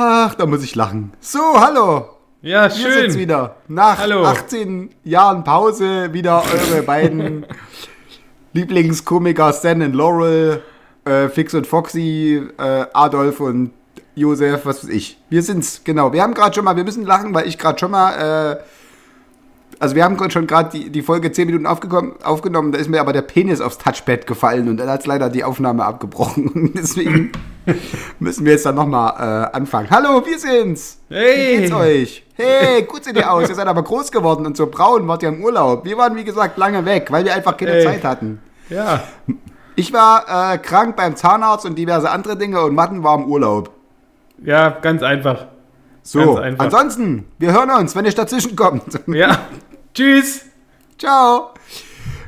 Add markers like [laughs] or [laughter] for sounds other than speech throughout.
Ach, da muss ich lachen. So, hallo. Ja, Wir sind's schön. wieder. Nach Hallo. 18 Jahren Pause wieder eure [laughs] beiden Lieblingskomiker Stan und Laurel, äh, Fix und Foxy, äh, Adolf und Josef, was weiß ich. Wir sind's, genau. Wir haben gerade schon mal, wir müssen lachen, weil ich gerade schon mal, äh, also wir haben schon gerade die, die Folge 10 Minuten aufgenommen, da ist mir aber der Penis aufs Touchpad gefallen und dann hat's leider die Aufnahme abgebrochen. [laughs] Deswegen [laughs] müssen wir jetzt dann nochmal äh, anfangen. Hallo, wir sind's. Wie Hey. geht's euch? Hey, gut seht ihr aus. Ihr seid aber groß geworden und so braun wart ihr im Urlaub. Wir waren, wie gesagt, lange weg, weil wir einfach keine Ey. Zeit hatten. Ja. Ich war äh, krank beim Zahnarzt und diverse andere Dinge und Matten war im Urlaub. Ja, ganz einfach. So, Ganz einfach. ansonsten, wir hören uns, wenn ihr dazwischen kommt. Ja. [laughs] Tschüss. Ciao.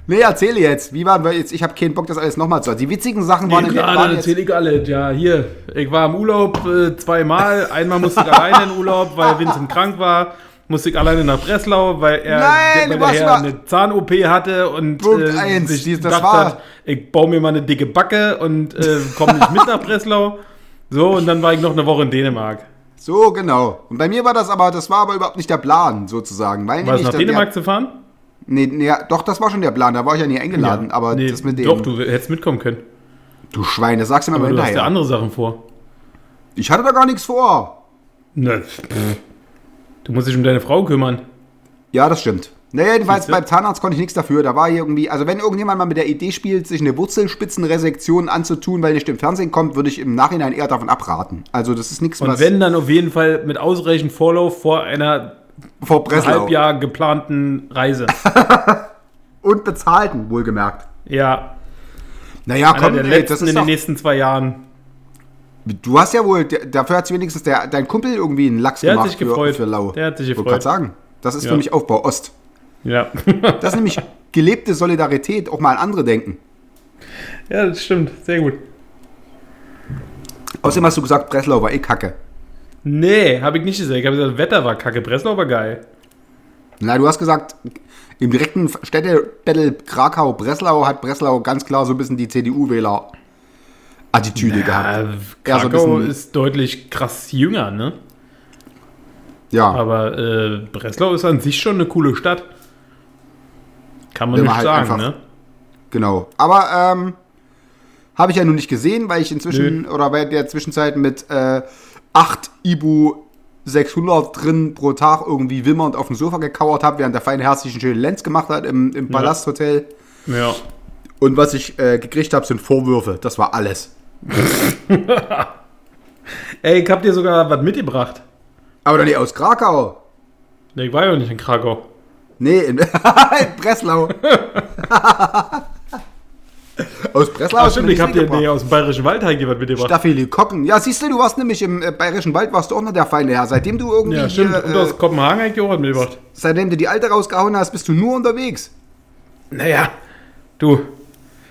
Nee, erzähle jetzt. Wie waren wir jetzt? Ich habe keinen Bock, das alles nochmal zu. Die witzigen Sachen waren, Nee, waren gerade jetzt, erzähle ich alle. Ja, hier. Ich war im Urlaub äh, zweimal. Einmal musste ich alleine in Urlaub, weil Vincent krank war. Musste ich alleine nach Breslau, weil er Nein, der, weil der eine Zahn-OP hatte und Punkt äh, eins, sich dies- das war- hat, ich baue mir mal eine dicke Backe und äh, komme nicht mit nach Breslau. So, und dann war ich noch eine Woche in Dänemark. So, genau. Und bei mir war das aber, das war aber überhaupt nicht der Plan, sozusagen. Weil War es nach Dänemark zu fahren? Nee, nee, ja, doch, das war schon der Plan. Da war ich ja nie eingeladen. Aber nee, das mit dem. Doch, du hättest mitkommen können. Du Schwein, das sagst du mir Aber mal du hast ja andere Sachen vor. Ich hatte da gar nichts vor. Ne, du musst dich um deine Frau kümmern. Ja, das stimmt. Naja, jedenfalls beim Zahnarzt konnte ich nichts dafür. Da war irgendwie, also wenn irgendjemand mal mit der Idee spielt, sich eine Wurzelspitzenresektion anzutun, weil nicht im Fernsehen kommt, würde ich im Nachhinein eher davon abraten. Also das ist nichts, Und wenn, dann auf jeden Fall mit ausreichend Vorlauf vor einer vor Breslau Halbjahr geplanten Reise. [laughs] und bezahlten, wohlgemerkt. Ja, Naja, einer komm, der ey, das in ist den doch, nächsten zwei Jahren. du hast ja wohl, dafür hat sich wenigstens der, dein Kumpel irgendwie einen Lachs Der hat gemacht sich gefreut. Für, für Lau. Der hat sich Ich wollte gefreut. gerade sagen, das ist Ja. für mich Aufbau Ost. Ja. [laughs] Das ist nämlich gelebte Solidarität, auch mal an andere denken. ja, das stimmt. Sehr gut. Außerdem hast du gesagt, Breslau war eh kacke. Nee, habe ich nicht gesagt. Ich habe gesagt, Wetter war kacke. Breslau war geil. Na, du hast gesagt, im direkten Städtebattle Krakau-Breslau hat Breslau ganz klar so ein bisschen die CDU-Wähler-Attitüde gehabt. Ja, so ein Krakau bisschen- ist deutlich krass jünger, ne? Ja, Aber äh, Breslau ist an sich schon eine coole Stadt. Kann man nicht halt sagen, einfach- ne? genau. Aber ähm, habe ich ja nun nicht gesehen, weil ich inzwischen oder bei der Zwischenzeit mit äh, 8 Ibu 600 drin pro Tag irgendwie wimmernd auf dem Sofa gekauert habe, während der feine herzlichen schönen Lenz gemacht hat im, im Palasthotel. Ja. Und was ich äh, gekriegt habe, sind Vorwürfe. Das war alles. [laughs] Ey, ich hab dir sogar was mitgebracht. Aber doch nicht aus Krakau. Nee, ich war ja nicht in Krakau. Nee, in, [laughs] in Breslau. [laughs] aus Breslau du stimmt, ich hab dir nee, aus dem Bayerischen Wald was mitgebracht. Staphylokokken. Ja, siehst du, du warst nämlich im äh, Bayerischen Wald, warst du auch noch der feine Herr. Seitdem du irgendwie Ja, stimmt. hier, Und äh, aus Kopenhagen hab ich auch mitgebracht. seitdem du die alte rausgehauen hast, bist du nur unterwegs. Naja, du,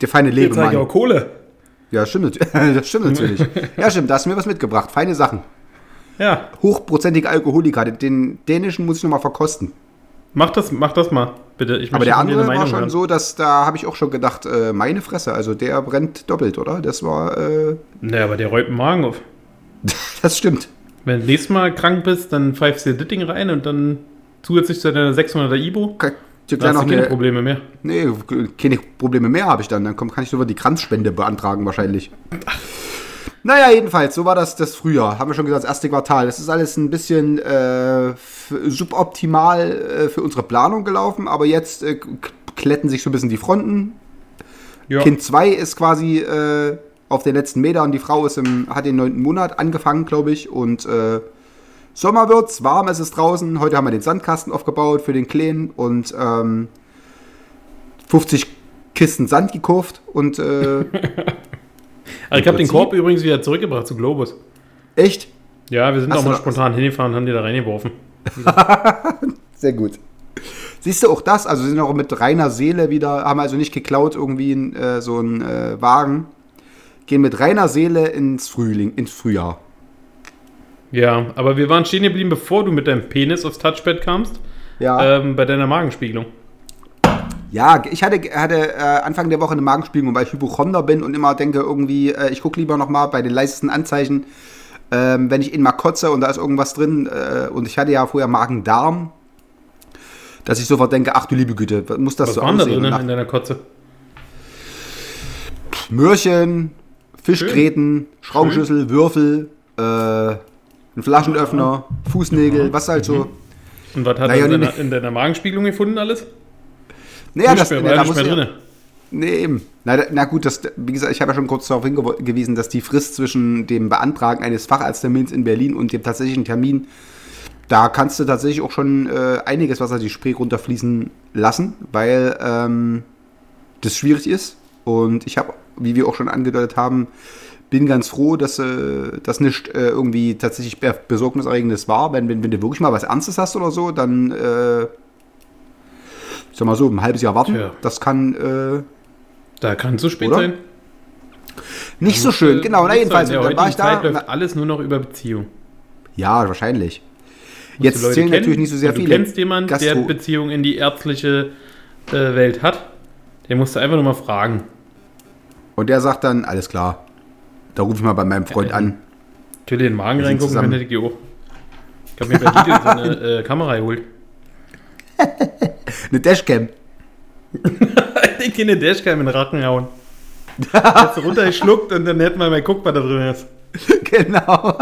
Der feine jetzt zeig ich auch. Kohle. Ja, stimmt. [laughs] das stimmt natürlich. ja, stimmt, da hast du mir was mitgebracht. Feine Sachen. Ja, Hochprozentige Alkoholiker. Den, den dänischen muss ich noch mal verkosten. Mach das, mach das mal, bitte. Ich Aber der andere war schon hören. so, dass da habe ich auch schon gedacht, äh, meine Fresse, also der brennt doppelt, oder? Das war, äh, Naja, aber der räumt den Magen auf. [laughs] das stimmt. Wenn du nächstes Mal krank bist, dann pfeifst du dir das Ding rein und dann zusätzlich zu deiner 600er Ibo, ich dann hast du keine eine, Probleme mehr. nee, keine Probleme mehr habe ich dann. Dann kann ich sogar die Kranzspende beantragen wahrscheinlich. [laughs] Naja, jedenfalls, so war das das Frühjahr. Haben wir schon gesagt, das erste Quartal. Das ist alles ein bisschen äh, suboptimal äh, für unsere Planung gelaufen, aber jetzt äh, kletten sich so ein bisschen die Fronten. Ja. Kind 2 ist quasi äh, auf den letzten Metern. Die Frau ist im, hat den neunten Monat angefangen, glaube ich. Und äh, Sommer wird's, warm ist es draußen. Heute haben wir den Sandkasten aufgebaut für den Kleinen und ähm, 50 Kisten Sand gekauft. Und äh, [laughs] Also ich habe den Korb übrigens wieder zurückgebracht zu Globus. Echt? Ja, wir sind Hast auch mal spontan hingefahren und haben die da reingeworfen. [laughs] Sehr gut. Siehst du auch das? Also sind auch mit reiner Seele wieder, haben also nicht geklaut irgendwie in, äh, so einen äh, Wagen. Gehen mit reiner Seele ins Frühling, ins Frühjahr. Ja, aber wir waren stehen geblieben, bevor du mit deinem Penis aufs Touchpad kamst, Ja. ähm, bei deiner Magenspiegelung. Ja, ich hatte, hatte äh, Anfang der Woche eine Magenspiegelung, weil ich Hypochonder bin und immer denke irgendwie, äh, ich gucke lieber nochmal bei den leisesten Anzeichen, ähm, wenn ich in mal kotze und da ist irgendwas drin äh, und ich hatte ja vorher Magen-Darm, dass ich sofort denke, ach du liebe Güte, was muss das Was so waren da aussehen? drinnen Und in deiner Kotze? Möhrchen, Fischgräten, Schraubenschlüssel, Würfel, äh, ein Flaschenöffner, Fußnägel, was halt so. Und was hat Naja, er in, in deiner Magenspiegelung gefunden alles? Naja, das, mehr, da war ja muss nicht mehr ja- drin. Nee, eben. Na, da- na gut, das, wie gesagt, ich habe ja schon kurz darauf hingewiesen, dass die Frist zwischen dem Beantragen eines Facharzttermins in Berlin und dem tatsächlichen Termin, da kannst du tatsächlich auch schon äh, einiges Wasser die Spree runterfließen lassen, weil ähm, das schwierig ist. Und ich habe, wie wir auch schon angedeutet haben, bin ganz froh, dass äh, das nicht äh, irgendwie tatsächlich be- besorgniserregendes war. Wenn, wenn, wenn du wirklich mal was Ernstes hast oder so, dann, äh, sag mal so, ein halbes Jahr warten. Tja. Das kann äh, Da kann es so spät Oder? sein. nicht so schön. Genau, na jedenfalls. der dann war ich da. Zeit läuft alles nur noch über Beziehung. Ja, wahrscheinlich. Musst Jetzt zählen kennen. natürlich nicht so sehr Und viele. Du kennst jemanden, der Gastro- Beziehung in die ärztliche äh, Welt hat. Den musst du einfach nur mal fragen. Und der sagt dann, alles klar. Da rufe ich mal bei meinem Freund an. Natürlich den Magen reingucken, wenn ich auch. Ich habe mir bei Lidl so eine äh, Kamera geholt. Eine Dashcam. [laughs] Ich kann den Dashcam in den Racken hauen. Jetzt runtergeschluckt und dann hätten wir mal geguckt, was da drin ist. [laughs] genau.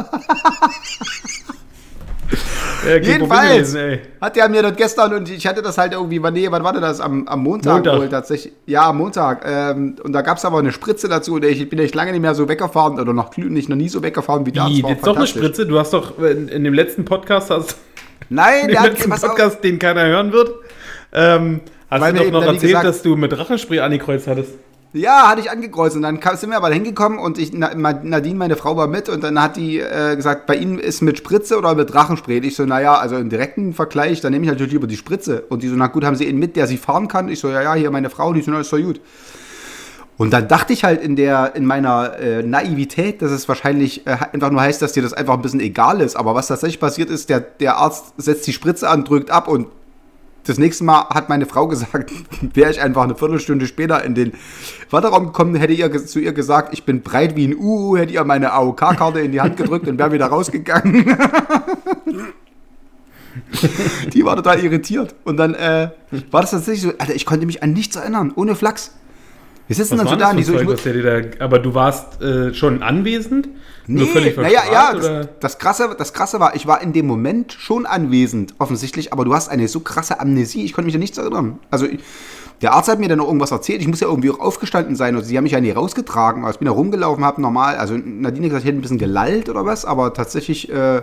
Ja, Jedenfalls gewesen, hat der mir das gestern und ich hatte das halt irgendwie, wann, nee, wann war denn das? Am, am Montag, Montag. wohl tatsächlich. Ja, am Montag. Ähm, und da gab es aber eine Spritze dazu und ich bin echt lange nicht mehr so weggefahren oder noch nicht noch nie so weggefahren wie da. Wie, jetzt doch eine. Spritze? Du hast doch in, in dem letzten Podcast, hast, Nein, in der hat, letzten pass auf, Podcast, den keiner hören wird, ähm, hast Weil du doch noch erzählt, gesagt- dass du mit Drachenspray angekreuzt hattest. Ja, hatte ich angekreuzt und dann sind wir aber hingekommen und ich, Nadine, meine Frau, war mit und dann hat die äh, gesagt, bei Ihnen ist mit Spritze oder mit Drachenspray? Und ich so, naja, also im direkten Vergleich, dann nehme ich natürlich lieber die Spritze. Und die so, na gut, haben Sie ihn mit, der Sie fahren kann? Ich so, ja, ja, hier meine Frau, die so, na, ist doch gut. Und dann dachte ich halt in der, in meiner äh, Naivität, dass es wahrscheinlich äh, einfach nur heißt, dass dir das einfach ein bisschen egal ist. Aber was tatsächlich passiert ist, der, der Arzt setzt die Spritze an, drückt ab und das nächste Mal hat meine Frau gesagt, [laughs] wäre ich einfach eine Viertelstunde später in den Warteraum gekommen, hätte ihr zu ihr gesagt, ich bin breit wie ein Uhu, hätte ihr meine AOK-Karte in die Hand gedrückt und wäre wieder rausgegangen. [laughs] die war total irritiert. Und dann äh, war das tatsächlich so, Alter, ich konnte mich an nichts erinnern, ohne Flachs. Wir sitzen dann so da so, Zeug, da, aber du warst äh, schon anwesend? Nee, naja, ja, das, das, Krasse, das Krasse war, ich war in dem Moment schon anwesend, offensichtlich, aber du hast eine so krasse Amnesie, ich konnte mich an nichts erinnern. Also, ich- der Arzt hat mir dann noch irgendwas erzählt, ich muss ja irgendwie auch aufgestanden sein, und sie haben mich ja nie rausgetragen, aber ich bin da rumgelaufen, habe normal, also Nadine hat gesagt, ich hätte ein bisschen gelallt oder was, aber tatsächlich äh,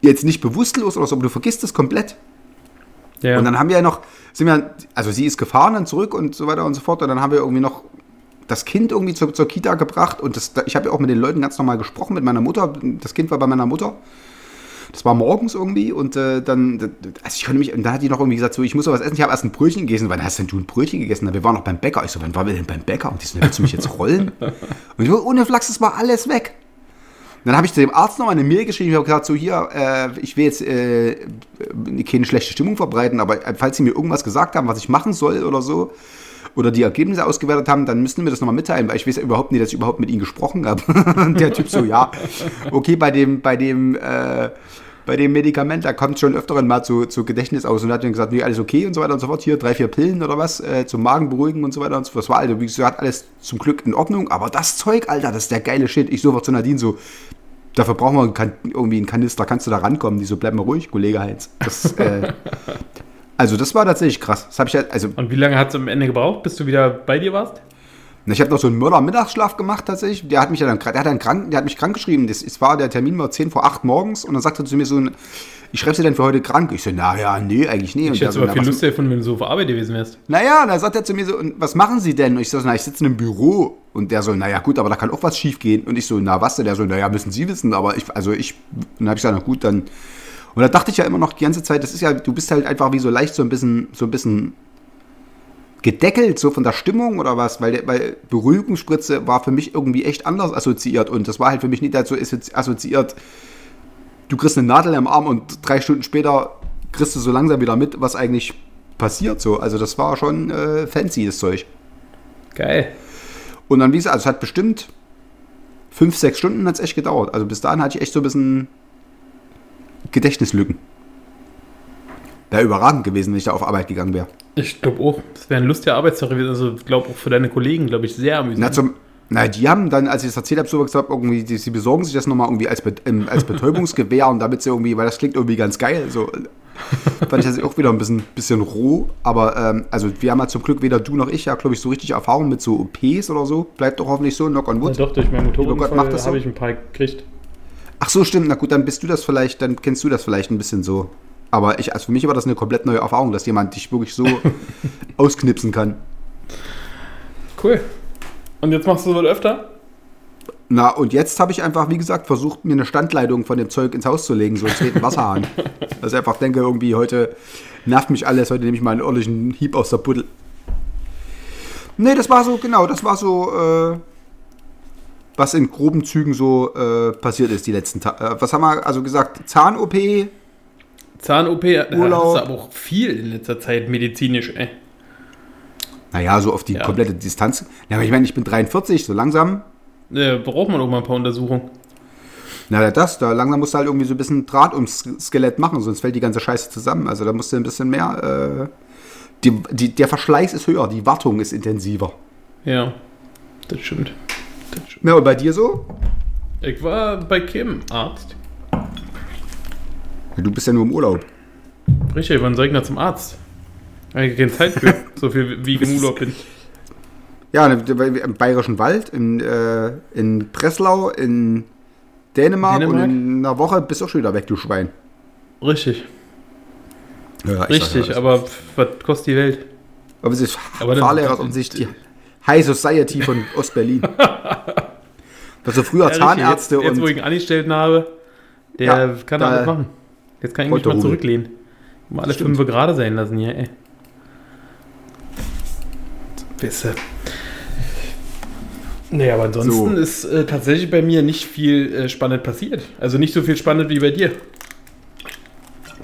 jetzt nicht bewusstlos oder so, aber du vergisst es komplett. Ja. Und dann haben wir ja noch, sind wir, also sie ist gefahren dann zurück und so weiter und so fort. Und dann haben wir irgendwie noch das Kind irgendwie zur, zur Kita gebracht. Und das, ich habe ja auch mit den Leuten ganz normal gesprochen, mit meiner Mutter. Das Kind war bei meiner Mutter. Das war morgens irgendwie und äh, dann, also ich konnte mich, und da hat die noch irgendwie gesagt, so, ich muss was essen, ich habe erst ein Brötchen gegessen. Wann hast denn du ein Brötchen gegessen? Wir waren noch beim Bäcker. Ich so, wann waren wir denn beim Bäcker? Und die so, willst du mich jetzt rollen? Und ich so, ohne Flachs, das war alles weg. Dann habe ich zu dem Arzt noch eine Mail geschrieben. Ich habe gesagt, so hier, äh, ich will jetzt äh, keine schlechte Stimmung verbreiten, aber äh, falls Sie mir irgendwas gesagt haben, was ich machen soll oder so, oder die Ergebnisse ausgewertet haben, dann müssten wir das nochmal mitteilen, weil ich weiß ja überhaupt nicht, dass ich überhaupt mit Ihnen gesprochen habe. [laughs] Und der Typ so, ja, okay, bei dem, bei dem, äh, bei dem Medikament, da kommt schon öfteren mal zu, zu Gedächtnis aus und hat dann gesagt, nee, alles okay und so weiter und so fort. Hier drei, vier Pillen oder was, äh, zum Magen beruhigen und so weiter und so fort. Das war also, wie gesagt, alles zum Glück in Ordnung, aber das Zeug, Alter, das ist der geile Shit. Ich so zu Nadine so, dafür brauchen wir kan- irgendwie einen Kanister, kannst du da rankommen? Die so, bleib mal ruhig, Kollege Heinz. Das, äh, [laughs] also das war tatsächlich krass. Das ich ja, also Und wie lange hat es am Ende gebraucht, bis du wieder bei dir warst? Ich habe noch so einen Mörder-Mittagsschlaf gemacht tatsächlich. Der hat mich ja dann, der hat dann krank, der hat mich krank geschrieben. Das, es war der Termin war 10 vor 8 morgens und dann sagte er zu mir so, ein, ich schreibe sie denn für heute krank. Ich so, naja, nee, eigentlich nee. Ich hätte so, aber viel Lust davon, wenn du so auf Arbeit gewesen wärst. Naja, dann sagt er zu mir so, was machen Sie denn? Und ich so, na, ich sitze in einem Büro. Und der so, naja, gut, aber da kann auch was schief gehen. Und ich so, na, was denn? Der so, naja, müssen Sie wissen. Aber ich, also ich, dann habe ich gesagt, na gut, dann. Und da dachte ich ja immer noch die ganze Zeit, das ist ja, du bist halt einfach wie so leicht so ein bisschen, so ein bisschen gedeckelt, so von der Stimmung oder was, weil, der- weil Beruhigungsspritze war für mich irgendwie echt anders assoziiert. Und das war halt für mich nicht dazu assoziiert, du kriegst eine Nadel im Arm und drei Stunden später kriegst du so langsam wieder mit, was eigentlich passiert. So. Also das war schon äh, fancy, das Zeug. Geil. Und dann, wie gesagt, also es hat bestimmt fünf, sechs Stunden hat es echt gedauert. Also bis dahin hatte ich echt so ein bisschen Gedächtnislücken. Wäre überragend gewesen, wenn ich da auf Arbeit gegangen wäre. Ich glaube auch, das wäre ein lustiger Arbeitstag gewesen. Also, ich glaube auch für deine Kollegen, glaube ich, sehr Na, amüsant. zum, na, die haben dann, als ich das erzählt habe, so gesagt, irgendwie, die, sie besorgen sich das nochmal irgendwie als, Be ähm, als Betäubungsgewehr und damit sie irgendwie, weil das klingt irgendwie ganz geil. So, fand ich das auch wieder ein bisschen, bisschen roh. Aber ähm, also wir haben ja zum Glück weder du noch ich ja, glaube ich, so richtig Erfahrung mit so OPs oder so. Bleibt doch hoffentlich so, knock on ja, wood. doch, durch meinen Motorradunfall das so. habe ich ein paar gekriegt. Ach so, stimmt. Na gut, dann bist du das vielleicht, dann kennst du das vielleicht ein bisschen so. Aber ich, also für mich war das eine komplett neue Erfahrung, dass jemand dich wirklich so [laughs] ausknipsen kann. Cool. Und jetzt machst du das öfter? Na, und jetzt habe ich einfach, wie gesagt, versucht, mir eine Standleitung von dem Zeug ins Haus zu legen, so einen zweiten Wasserhahn. [laughs] Dass ich einfach denke, irgendwie heute nervt mich alles, heute nehme ich mal einen ordentlichen Hieb aus der Buddel. Nee, das war so, genau, das war so, äh, was in groben Zügen so äh, passiert ist die letzten Tage. Äh, was haben wir also gesagt? Zahn-OP, Zahn-OP, hast Urlaub. du aber auch viel in letzter Zeit medizinisch, ey. naja, so auf die Ja. komplette Distanz. Ja, aber ich meine, ich bin 43, so langsam. Äh, braucht man auch mal ein paar Untersuchungen. Na, das, da langsam musst du halt irgendwie so ein bisschen Draht ums Skelett machen, sonst fällt die ganze Scheiße zusammen. Also da musst du ein bisschen mehr. Äh, die, die, der Verschleiß ist höher, die Wartung ist intensiver. Ja, das stimmt. Das stimmt. Ja, und bei dir so? Ich war bei Kim, Arzt. Du bist ja nur im Urlaub. Richtig, wann soll ich denn zum Arzt? Habe ich keine Zeit für, [laughs] so viel wie ich im Urlaub bin. Ja, ne, im Bayerischen Wald, in, äh, in Breslau, in Dänemark, Dänemark? und in einer Woche bist du auch schon wieder weg, du Schwein. Richtig, Ja, ich richtig, ja, aber was kostet die Welt? Aber es ist Aber Fahrlehrer ist offensichtlich die High Society von [laughs] Ostberlin. [laughs] Also früher Ja, Zahnärzte jetzt, jetzt, wo und ich einen Angestellten habe, der Ja, kann da- alles machen. Jetzt kann ich mich mal zurücklehnen. Mal alle fünf gerade sein lassen hier, ey. Wisse. Nee, aber ansonsten So. ist äh, tatsächlich bei mir nicht viel äh, spannend passiert. Also nicht so viel spannend wie bei dir.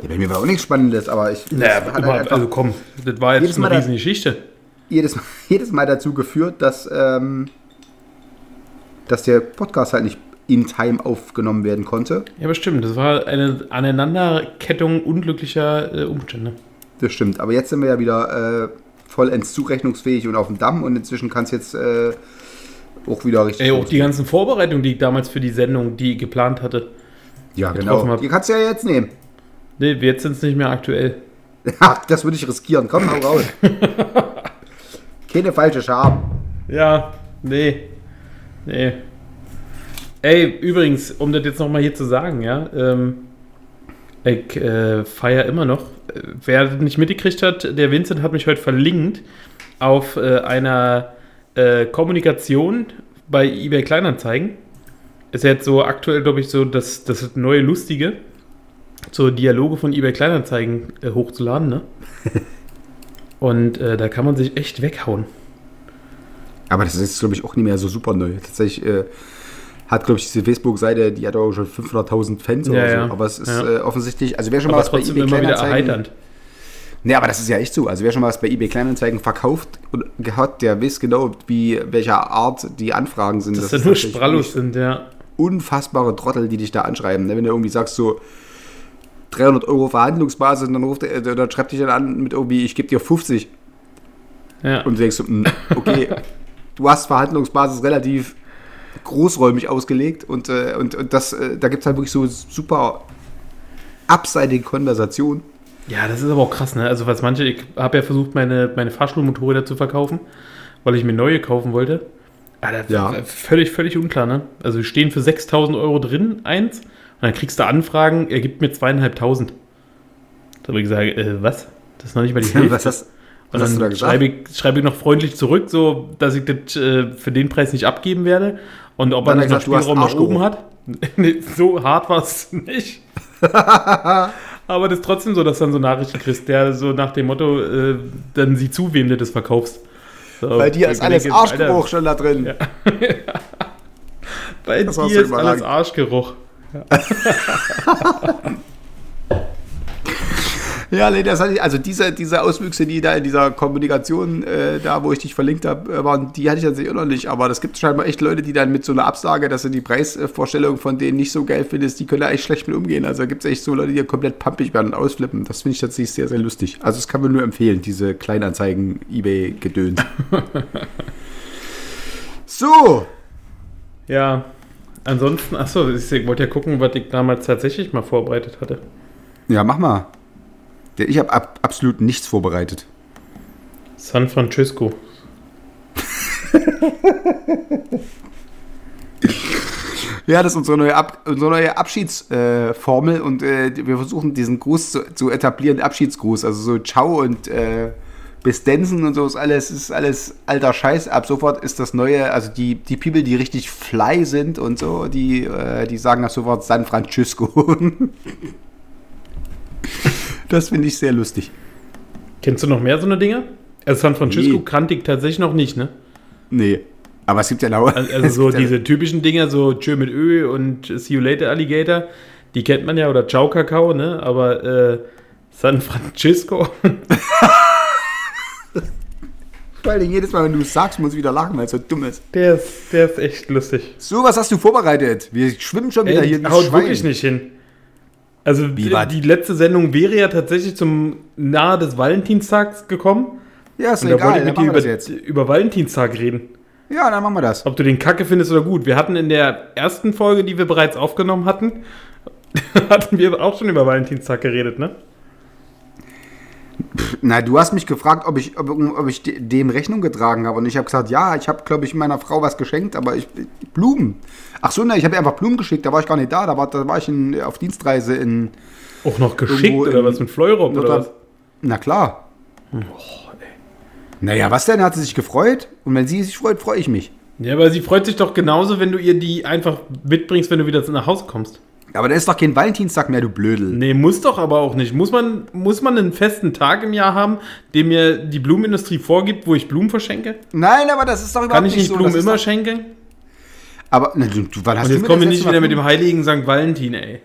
Ja, bei mir war auch nichts Spannendes, aber ich Naja, hat immer, halt einfach also komm, das war jetzt eine riesen Geschichte. jedes, [laughs] jedes Mal dazu geführt, dass, ähm, dass der Podcast halt nicht in Time aufgenommen werden konnte. Ja, aber stimmt, das war eine Aneinanderkettung unglücklicher äh, Umstände. Das stimmt. Aber jetzt sind wir ja wieder äh, vollends zurechnungsfähig und auf dem Damm und inzwischen kann es jetzt äh, auch wieder richtig. Ey, auch die ganzen Vorbereitungen, die ich damals für die Sendung, die ich geplant hatte. ja, genau. Die kannst du ja jetzt nehmen. Nee, jetzt sind es nicht mehr aktuell. [laughs] Ach, das würde ich riskieren. Komm, hau raus. [laughs] Keine falsche Scham. Ja, nee. Nee. Ey, übrigens, um das jetzt nochmal hier zu sagen, ja, ähm, ich äh, feiere immer noch. Äh, Wer das nicht mitgekriegt hat, der Vincent hat mich heute verlinkt auf äh, einer äh, Kommunikation bei eBay Kleinanzeigen. Ist jetzt so aktuell, glaube ich, so das, das neue Lustige, so Dialoge von eBay Kleinanzeigen äh, hochzuladen, ne? [laughs] Und äh, da kann man sich echt weghauen. Aber das ist, glaube ich, auch nicht mehr so super neu. Tatsächlich äh, hat, glaube ich, diese Facebook-Seite, die hat auch schon 500.000 Fans oder Ja, so. ja. Aber es ist Ja. äh, offensichtlich, also wer schon mal was bei eBay Kleinanzeigen... Nee, aber das ist ja echt so. Also wer schon mal was bei eBay Kleinanzeigen verkauft und hat, der weiß genau, wie welcher Art die Anfragen sind. Dass da ist nur Sprallos sind, ja. unfassbare Trottel, die dich da anschreiben. ne? Wenn du irgendwie sagst so 300 Euro Verhandlungsbasis, dann ruft er, äh, dann schreibt dich dann an mit irgendwie, ich gebe dir 50. ja. Und du denkst so, hm, okay, [laughs] du hast Verhandlungsbasis relativ großräumig ausgelegt und, äh, und, und das, äh, da gibt es halt wirklich so super abseitige Konversationen. Ja, das ist aber auch krass, ne? Also was manche, ich habe ja versucht, meine, meine Fahrschulmotorräder zu verkaufen. weil ich mir neue kaufen wollte. Alter, Ja. völlig, völlig unklar, ne? Also stehen für 6000 Euro drin, eins, und dann kriegst du Anfragen, er gibt mir zweieinhalbtausend. Da habe ich gesagt, äh, was? Das ist noch nicht mal die [laughs] Hälfte. Was hast, was hast du da gesagt? schreibe ich, schreibe ich noch freundlich zurück, so dass ich das äh, für den Preis nicht abgeben werde. Und ob er Dann noch er du Spielraum nach oben hat. [laughs] nee, so hart war es nicht. [laughs] Aber das ist trotzdem so, dass du dann so Nachrichten kriegst, der so nach dem Motto, äh, dann sieh zu, wem du das verkaufst. So, Bei dir ist alles denke, Arschgeruch Alter, schon da drin. [laughs] Bei Das dir ist alles. Arschgeruch. Ja, nee, das hatte ich, also diese, diese Auswüchse, die da in dieser Kommunikation, äh, da wo ich dich verlinkt habe, äh, waren, die hatte ich tatsächlich auch noch nicht. Aber das gibt scheinbar echt Leute, die dann mit so einer Absage, dass du die Preisvorstellung von denen nicht so geil findest, die können da echt schlecht mit umgehen. Also gibt es echt so Leute, die komplett pampig werden und ausflippen. Das finde ich tatsächlich sehr, sehr lustig. Also das kann man nur empfehlen, diese Kleinanzeigen, Ebay-Gedöns. [laughs] so, Ja, ansonsten, achso, ich wollte ja gucken, was ich damals tatsächlich mal vorbereitet hatte. ja, mach mal. Ich habe ab, absolut nichts vorbereitet. San Francisco. [laughs] Ja, das ist unsere neue, Ab unsere neue Abschiedsformel äh, und äh, wir versuchen diesen Gruß zu, zu etablieren, Abschiedsgruß. Also so Ciao und äh, bis Densen und so ist alles, ist alles alter Scheiß. Ab sofort ist das neue, also die, die People, die richtig fly sind und so, die, äh, die sagen ab sofort San Francisco. [laughs] das finde ich sehr lustig. Kennst du noch mehr so eine Dinge? Also San Francisco Nee. kannte ich tatsächlich noch nicht, ne? Nee. Aber es gibt ja lauter. Also, [laughs] also so diese typischen Dinger, so Tschö mit Ö und See you later Alligator, die kennt man ja, oder Ciao Kakao, ne? Aber äh, San Francisco, [laughs] Vor allem jedes Mal, wenn du es sagst, muss ich wieder lachen, weil es so dumm ist. der ist, der ist echt lustig. So, was hast du vorbereitet? Wir schwimmen schon wieder Ey, hier haut Schwein. wirklich nicht hin. Also Wie die, war- die letzte Sendung wäre ja tatsächlich zum nahe des Valentinstags gekommen. Ja, ist Und doch da wollte egal, ich mit dir wir über, jetzt. über Valentinstag reden. Ja, dann machen wir das. Ob du den Kacke findest oder gut. Wir hatten in der ersten Folge, die wir bereits aufgenommen hatten, [laughs] hatten wir auch schon über Valentinstag geredet, ne? Na, du hast mich gefragt, ob ich, ob, ob ich de- dem Rechnung getragen habe. Und ich habe gesagt, ja, ich habe, glaube ich, meiner Frau was geschenkt, aber ich. Blumen. Ach so, ne, ich habe ihr einfach Blumen geschickt, da war ich gar nicht da. Da war, da war ich in, auf Dienstreise in. Auch noch geschickt oder in was mit Fleurop oder was? Na klar. Naja, was denn? Hat sie sich gefreut? Und wenn sie sich freut, freue ich mich. Ja, aber sie freut sich doch genauso, wenn du ihr die einfach mitbringst, wenn du wieder nach Hause kommst. Aber da ist doch kein Valentinstag mehr, du Blödel. Nee, muss doch aber auch nicht. Muss man, muss man einen festen Tag im Jahr haben, den mir die Blumenindustrie vorgibt, wo ich Blumen verschenke? Nein, aber das ist doch überhaupt Kann ich nicht so. Blumen ist immer doch, schenken? Aber, na, du, du, wann hast Und jetzt kommen wir nicht wieder mit dem heiligen St. Valentin, ey.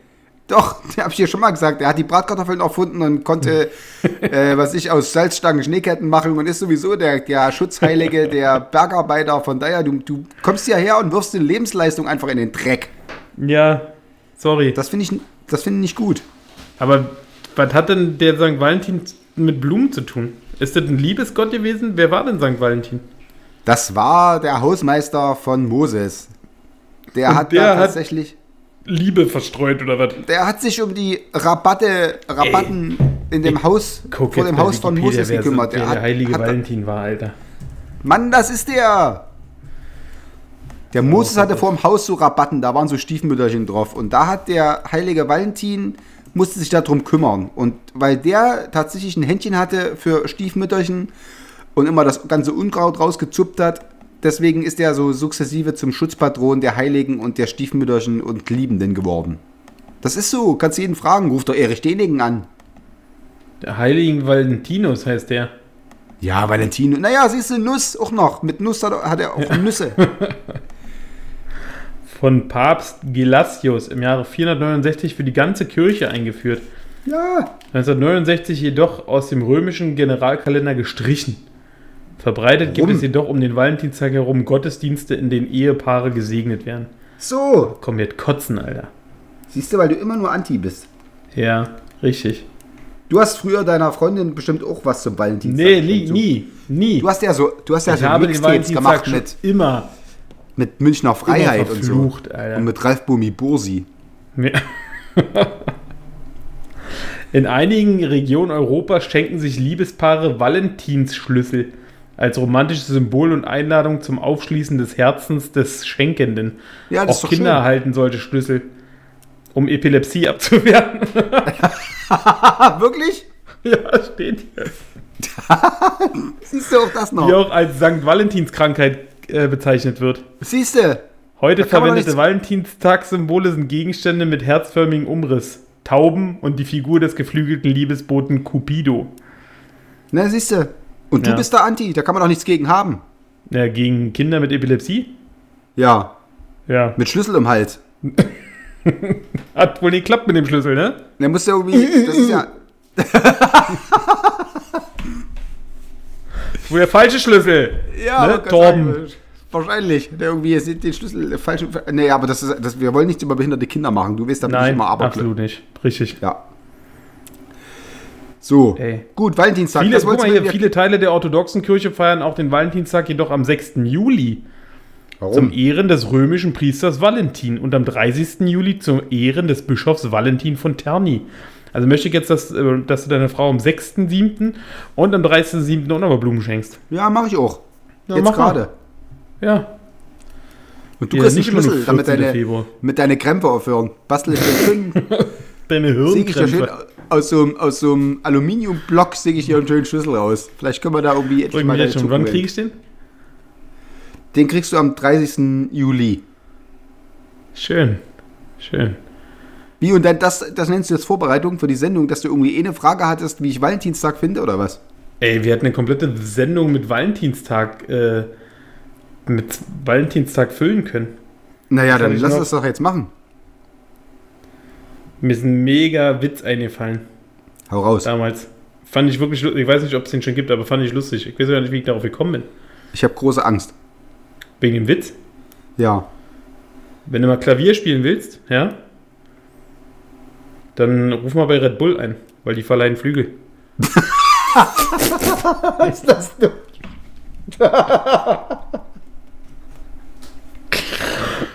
Doch, der [laughs] hab ich dir schon mal gesagt. Er hat die Bratkartoffeln erfunden und konnte, [laughs] äh, was ich, aus Salzstangen Schneeketten machen und ist sowieso der, der Schutzheilige, [laughs] der Bergarbeiter. Von daher, du, du kommst hierher und wirfst die Lebensleistung einfach in den Dreck. Ja, sorry. Das finde ich, das finde ich nicht gut. Aber was hat denn der St. Valentin mit Blumen zu tun? Ist das ein Liebesgott gewesen? Wer war denn St. Valentin? Das war der Hausmeister von Moses. Der Und hat der da hat- tatsächlich, Liebe verstreut oder was? der hat sich um die Rabatte, Rabatten in dem Haus, vor dem Haus von Moses so- gekümmert. Der, der hat, heilige hat, Valentin war, Alter. Mann, das ist der. Der Moses hatte vor dem Haus so Rabatten, da waren so Stiefmütterchen drauf. Und da hat der heilige Valentin, musste sich darum kümmern. Und weil der tatsächlich ein Händchen hatte für Stiefmütterchen und immer das ganze Unkraut rausgezuppt hat, deswegen ist er so sukzessive zum Schutzpatron der Heiligen und der Stiefmütterchen und Liebenden geworden. Das ist so, kannst jeden fragen, ruft doch Erich Denigen an. Der heiligen Valentinus heißt der. Ja, Valentino. Naja, siehst du, Nuss auch noch. Mit Nuss hat er, hat er auch Nüsse. [laughs] Von Papst Gelasius im Jahre 469 für die ganze Kirche eingeführt. ja, 1969 jedoch aus dem römischen Generalkalender gestrichen. Verbreitet gibt Warum? es jedoch um den Valentinstag herum Gottesdienste, in denen Ehepaare gesegnet werden. so. Komm, jetzt kotzen, Alter. Siehst du, weil du immer nur Anti bist. Ja, richtig. Du hast früher deiner Freundin bestimmt auch was zum Valentinstag. Nee, nie, nie, nie. Du hast ja so, du hast ja ich so habe Mixtapes gemacht mit, immer, mit Münchner Freiheit und so. Alter. Und mit Ralf Bumi Bursi. Ja. In einigen Regionen Europas schenken sich Liebespaare Valentinsschlüssel. Als romantisches Symbol und Einladung zum Aufschließen des Herzens des Schenkenden. Ja, das ist Auch doch Kinder schön. erhalten solche Schlüssel, um Epilepsie abzuwehren. [laughs] Wirklich? ja, steht hier. [laughs] Siehst du auch das noch? Die auch als St. Valentinskrankheit äh, bezeichnet wird. Siehst du? Heute verwendete Valentinstagssymbole sind Gegenstände mit herzförmigem Umriss. Tauben und die Figur des geflügelten Liebesboten Cupido. Na, siehst du. Und du Ja. bist da Anti, da kann man doch nichts gegen haben. Ja, gegen Kinder mit Epilepsie? Ja, Ja. mit Schlüssel im Hals. [laughs] Hat wohl nicht geklappt mit dem Schlüssel, ne? Der muss ja irgendwie, das ist ja, [laughs] Wo der falsche Schlüssel. ja, Ne, Torben. sagen, wahrscheinlich. Der irgendwie sind den Schlüssel falsch. Nee, aber das ist, das, wir wollen nichts über behinderte Kinder machen. Du weißt, da bin ich Nein, immer aber absolut nicht. Richtig. Ja. So, Ey. gut, Valentinstag. Viele, guck mal hier, viele Teile der orthodoxen Kirche feiern auch den Valentinstag jedoch am 6. Juli zum Warum? Ehren des römischen Priesters Valentin und am 30. Juli zum Ehren des Bischofs Valentin von Terni. Also möchte ich jetzt, dass, äh, dass du deiner Frau am 6.7. und am 30.7. auch nochmal Blumen schenkst. Ja, mache ich auch. Ja, Jetzt gerade. Ja. Und du Ja, kriegst einen nicht nur Schlüssel, damit 14. deine, Februar. mit deine Krämpfe aufhören. Bastel ich [laughs] schön, Deine Hirnkrämpfe. aus so, einem- aus so einem Aluminiumblock säge ich dir einen schönen Schlüssel raus. Vielleicht können wir da irgendwie endlich mal jetzt schon. Wann kriege ich den? Den kriegst du am 30. Juli. Schön. Schön. Wie, und dann das, das nennst du jetzt Vorbereitung für die Sendung, dass du irgendwie eh eine Frage hattest, wie ich Valentinstag finde, oder was? Ey, wir hatten eine komplette Sendung mit Valentinstag, äh, mit Valentinstag füllen können. Naja, dann lass das doch jetzt machen. Mir ist ein mega Witz eingefallen Hau raus. damals. Fand ich wirklich lustig. Ich weiß nicht, ob es den schon gibt, aber fand ich lustig. Ich weiß gar nicht, wie ich darauf gekommen bin. Ich habe große Angst. Wegen dem Witz. Ja. Wenn du mal Klavier spielen willst, ja, dann ruf mal bei Red Bull ein, weil die verleihen Flügel. [laughs] Ist das du? [laughs]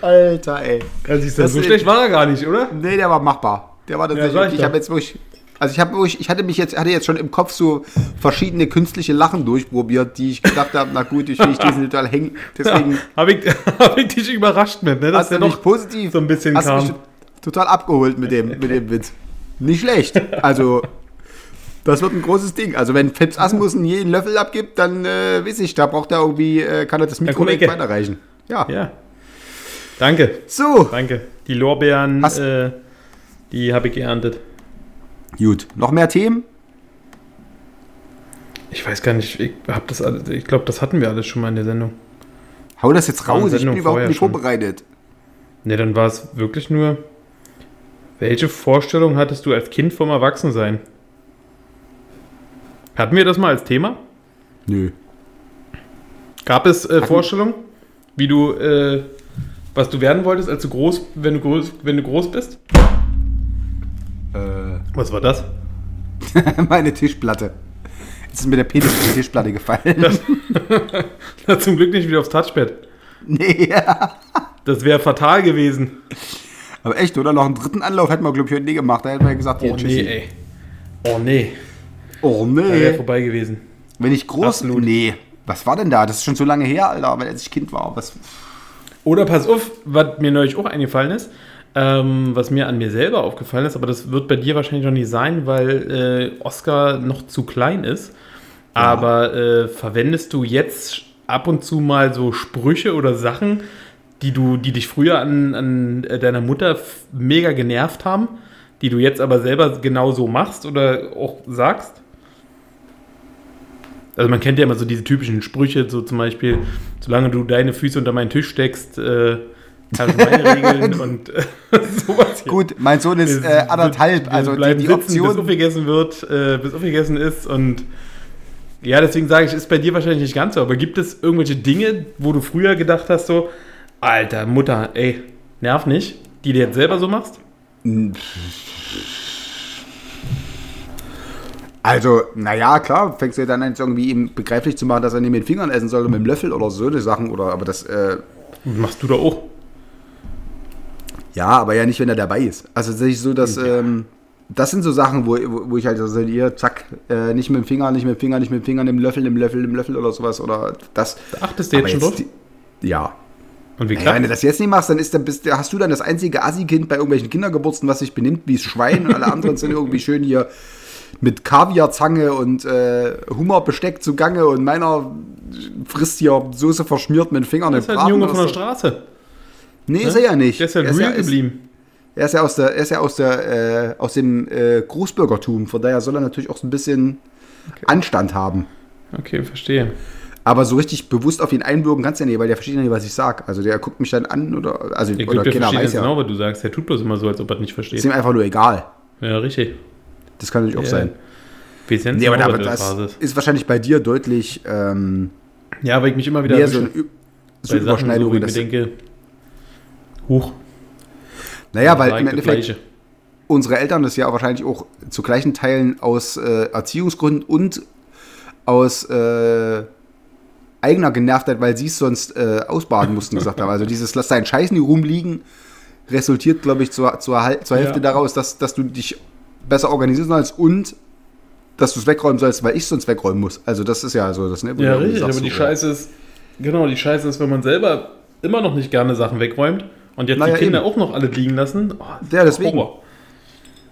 Alter, ey. Also ist Das so schlecht war er gar nicht, oder? Nee, der war machbar. Der war tatsächlich. sag ich habe jetzt wirklich. Also ich habe wirklich, ich hatte mich jetzt, hatte jetzt schon im Kopf so verschiedene künstliche Lachen durchprobiert, die ich gedacht habe, na gut, ich will [laughs] ich diesen total hängen. Deswegen Habe ich, hab ich dich überrascht mit, ne? Dass hast du der doch positiv so ein bisschen hast kam. mich total abgeholt mit dem, mit dem Witz. Nicht schlecht. Also, das wird ein großes Ding. Also, wenn Fips Asmussen jeden Löffel abgibt, dann äh, weiß ich, da braucht er irgendwie, äh, kann er das Mikro nicht weiterreichen. Ja. Ja. Danke, So, danke. Die Lorbeeren, äh, die habe ich geerntet. gut. Noch mehr Themen? Ich weiß gar nicht, ich habe das alles, ich glaube, das hatten wir alles schon mal in der Sendung. Hau das jetzt raus. Ich bin überhaupt nicht schon. vorbereitet. Ne, dann war es wirklich nur, welche Vorstellung hattest du als Kind vom Erwachsensein? Hatten wir das mal als Thema? Nö. Gab es äh, Vorstellungen, wie du, äh, was du werden wolltest, als du groß, wenn du groß, wenn du groß bist? Äh, Was war das? [laughs] meine Tischplatte. Jetzt ist mir der Penis auf die Tischplatte gefallen. [laughs] Zum Glück nicht wieder aufs Touchpad. nee, ja. [laughs] Das wäre fatal gewesen. Aber echt, oder? Noch einen dritten Anlauf hätten wir, glaube ich, heute nie gemacht. Da hätten wir gesagt, Oh tschüssi. nee, ey. Oh nee. Oh Da wäre nee. vorbei gewesen. Wenn ich groß. Absolut. Nee. Was war denn da? Das ist schon so lange her, Alter, weil als ich Kind war. Was? Oder pass auf, was mir neulich auch eingefallen ist, ähm, was mir an mir selber aufgefallen ist, aber das wird bei dir wahrscheinlich noch nicht sein, weil äh, Oscar noch zu klein ist. Aber äh, verwendest du jetzt ab und zu mal so Sprüche oder Sachen, die du, die dich früher an, an deiner Mutter mega genervt haben, die du jetzt aber selber genau so machst oder auch sagst? Also man kennt ja immer so diese typischen Sprüche, so zum Beispiel, solange du deine Füße unter meinen Tisch steckst, äh, herrschen meine [laughs] Regeln und äh, [laughs] sowas hier. Gut, mein Sohn ist äh, anderthalb. wir Also die, die sitzen, bis Option. aufgegessen wird, äh, bis aufgegessen ist und ja, deswegen sage ich, ist bei dir wahrscheinlich nicht ganz so, aber gibt es irgendwelche Dinge, wo du früher gedacht hast, so, alter Mutter, ey, nerv nicht, die du jetzt selber so machst? Also, naja, klar, fängst du ja dann an, jetzt irgendwie ihm begreiflich zu machen, dass er nicht mit den Fingern essen soll, mit dem Löffel oder so eine Sachen. Oder, aber das, äh, Machst du da auch? ja, aber ja nicht, wenn er dabei ist. Also, es ist so, dass, ähm, das sind so Sachen, wo, wo ich halt so hier, zack, äh, nicht mit dem Finger, nicht mit dem Finger, nicht mit dem Finger, nimm Löffel, nimm Löffel, nimm Löffel oder sowas. Oder das. Da achtest du jetzt schon drauf? Ja. Und wie Ja, wenn du das jetzt nicht machst, dann ist dann bist, hast du dann das einzige Assi-Kind bei irgendwelchen Kindergeburtstagen, was sich benimmt wie das Schwein und alle anderen sind irgendwie schön hier mit Kaviarzange und äh, Hummerbesteck zugange und meiner frisst hier Soße verschmiert mit den Fingern Das ist halt ein Junge von der. Straße. Nee, ist er ja nicht. Der ist ja er, ist real ja, ist, geblieben. er ist ja aus der, er ist ja aus der, äh, aus dem äh, Großbürgertum. Von daher soll er natürlich auch so ein bisschen Anstand haben. Okay, verstehe. Aber so richtig bewusst auf ihn einwirken kannst du ja nicht, weil der versteht ja nicht, was ich sag. Also der guckt mich dann an oder, also, Ich oder der versteht weiß ja. genau, was du sagst. Der tut bloß immer so, als ob er nicht Ist versteht. ihm einfach nur egal. Ja, richtig. Das kann natürlich auch Ja. sein. Ja nicht Nee, aber was das ist. wahrscheinlich bei dir deutlich ähm, Ja, weil ich mich immer wieder mehr so, Ü- so bei Sachen, so, ich mir denke, huch, naja, weil im Endeffekt Gleiche. unsere Eltern das ja auch wahrscheinlich auch zu gleichen Teilen aus äh, Erziehungsgründen und aus äh, eigener Genervtheit, weil sie es sonst äh, ausbaden mussten, gesagt haben. Also dieses Lass deinen Scheiß nie rumliegen, resultiert, glaube ich, zur, zur, zur Hälfte Ja. daraus, dass, dass du dich besser organisieren sollst und dass du es wegräumen sollst, weil ich sonst wegräumen muss. Also das ist ja so das, ne? Ja, richtig, aber die Scheiße ist, genau, die Scheiße ist, wenn man selber immer noch nicht gerne Sachen wegräumt und jetzt Naja, die Kinder eben. auch noch alle liegen lassen. Oh, Ja, deswegen. Horror.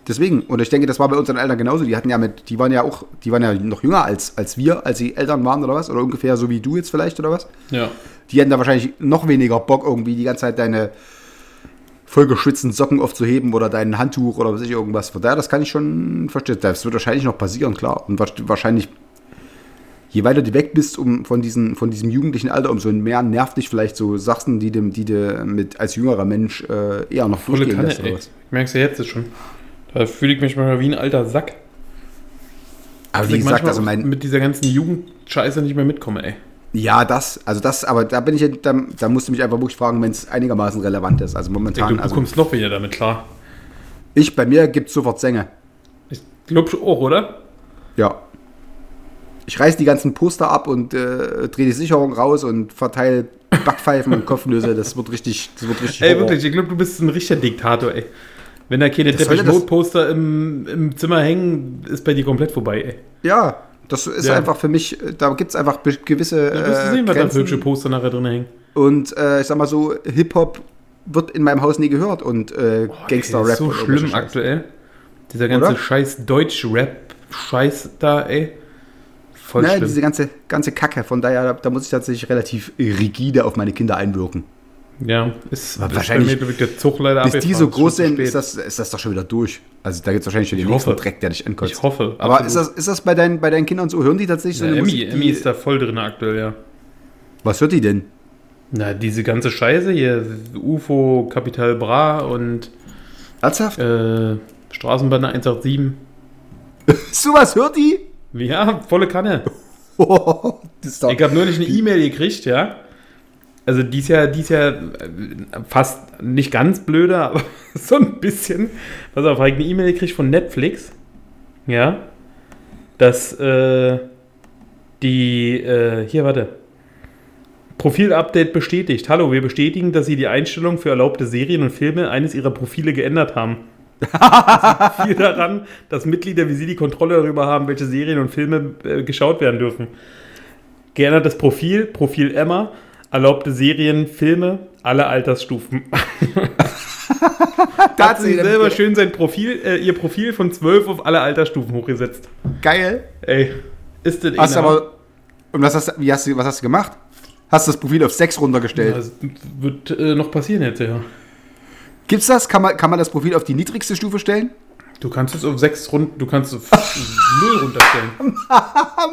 Deswegen, und ich denke, das war bei unseren Eltern genauso. Die hatten ja mit, die waren ja auch, die waren ja noch jünger als, als wir, als sie Eltern waren oder was, oder ungefähr so wie du jetzt vielleicht oder was. Ja. Die hatten da wahrscheinlich noch weniger Bock, irgendwie die ganze Zeit deine vollgeschwitzten Socken aufzuheben oder dein Handtuch oder was weiß ich irgendwas. Von daher, das kann ich schon verstehen. Das wird wahrscheinlich noch passieren, klar. Und wa- wahrscheinlich, je weiter du weg bist um, von, diesen, von diesem jugendlichen Alter, umso mehr nervt dich vielleicht so Sachen, die, dem, die du mit, als jüngerer Mensch äh, eher noch Volle durchgehen lässt oder ey. was. Ich merk's ja jetzt schon. Da fühle ich mich manchmal wie ein alter Sack. Aber wie gesagt, also mein, mit dieser ganzen Jugendscheiße nicht mehr mitkomme, ey. Ja, das, also das, aber da bin ich, da, da musst du mich einfach wirklich fragen, wenn es einigermaßen relevant ist. Also momentan, du also kommst noch wieder damit klar. ich, bei mir gibt es sofort Sänge. Ich glaube auch, oder? Ja. Ich reiß die ganzen Poster ab und äh, drehe die Sicherung raus und verteile Backpfeifen und Kopfnüsse. Das wird richtig, das wird richtig Ey, Horror. wirklich, ich glaube, du bist ein richtiger Diktator, ey. Wenn da keine Depeche Mode Poster im, im Zimmer hängen, ist bei dir komplett vorbei, ey. Ja, das ist Ja. einfach für mich, äh, da gibt es einfach gewisse Du wirst äh, sehen, was da hübsche Poster nachher drin hängen. Und äh, ich sag mal so, Hip-Hop wird in meinem Haus nie gehört und äh, Gangster-Rap. Ey, so und schlimm aktuell. Dieser ganze Oder? scheiß Deutsch-Rap-Scheiß da, ey. Voll Ne, schlimm. diese ganze, ganze Kacke. Von daher, da, da muss ich tatsächlich relativ rigide auf meine Kinder einwirken. Ja, ist, Aber ist wahrscheinlich, ich, der Zug leider Bis die so groß Ist sind, ist das, ist das doch schon wieder durch. Also da gibt es wahrscheinlich schon den nächsten. Dreck, der dich ankotzt. Ich hoffe. Aber absolut. ist das, ist das bei, deinen, bei deinen Kindern so? Hören die tatsächlich so ja, eine Emmy, Musik? Emmy ist da voll drin aktuell, ja. was hört die denn? Na, diese ganze Scheiße hier, UFO, Capital Bra und Ernsthaft? äh, Straßenbahn 187. So was hört die? Ja, volle Kanne. [laughs] das ist doch, Ich habe neulich eine E-Mail gekriegt, ja. Also die ist ja, die ist ja äh, fast nicht ganz blöder, [laughs] aber so ein bisschen. Pass auf, habe ich eine E-Mail gekriegt von Netflix, ja, dass äh, die, äh, hier, warte, Profilupdate bestätigt. Hallo, wir bestätigen, dass Sie die Einstellung für erlaubte Serien und Filme eines Ihrer Profile geändert haben. Liegt [laughs] viel daran, dass Mitglieder wie Sie die Kontrolle darüber haben, welche Serien und Filme äh, geschaut werden dürfen. Geändertes Profil, Profil Emma, erlaubte Serien, Filme, alle Altersstufen. da [laughs] Hat sie selber schön sein Profil, äh, ihr Profil von 12 auf alle Altersstufen hochgesetzt. geil. Ey, ist das Hast du aber, und was hast, du- wie hast du, was hast du gemacht? Hast du das Profil auf 6 runtergestellt? Das wird äh, noch passieren jetzt, ja. Gibt's das? Kann man, kann man das Profil auf die niedrigste Stufe stellen? Du kannst es auf 6 rund, du kannst es auf [laughs] 0 runterstellen. [laughs]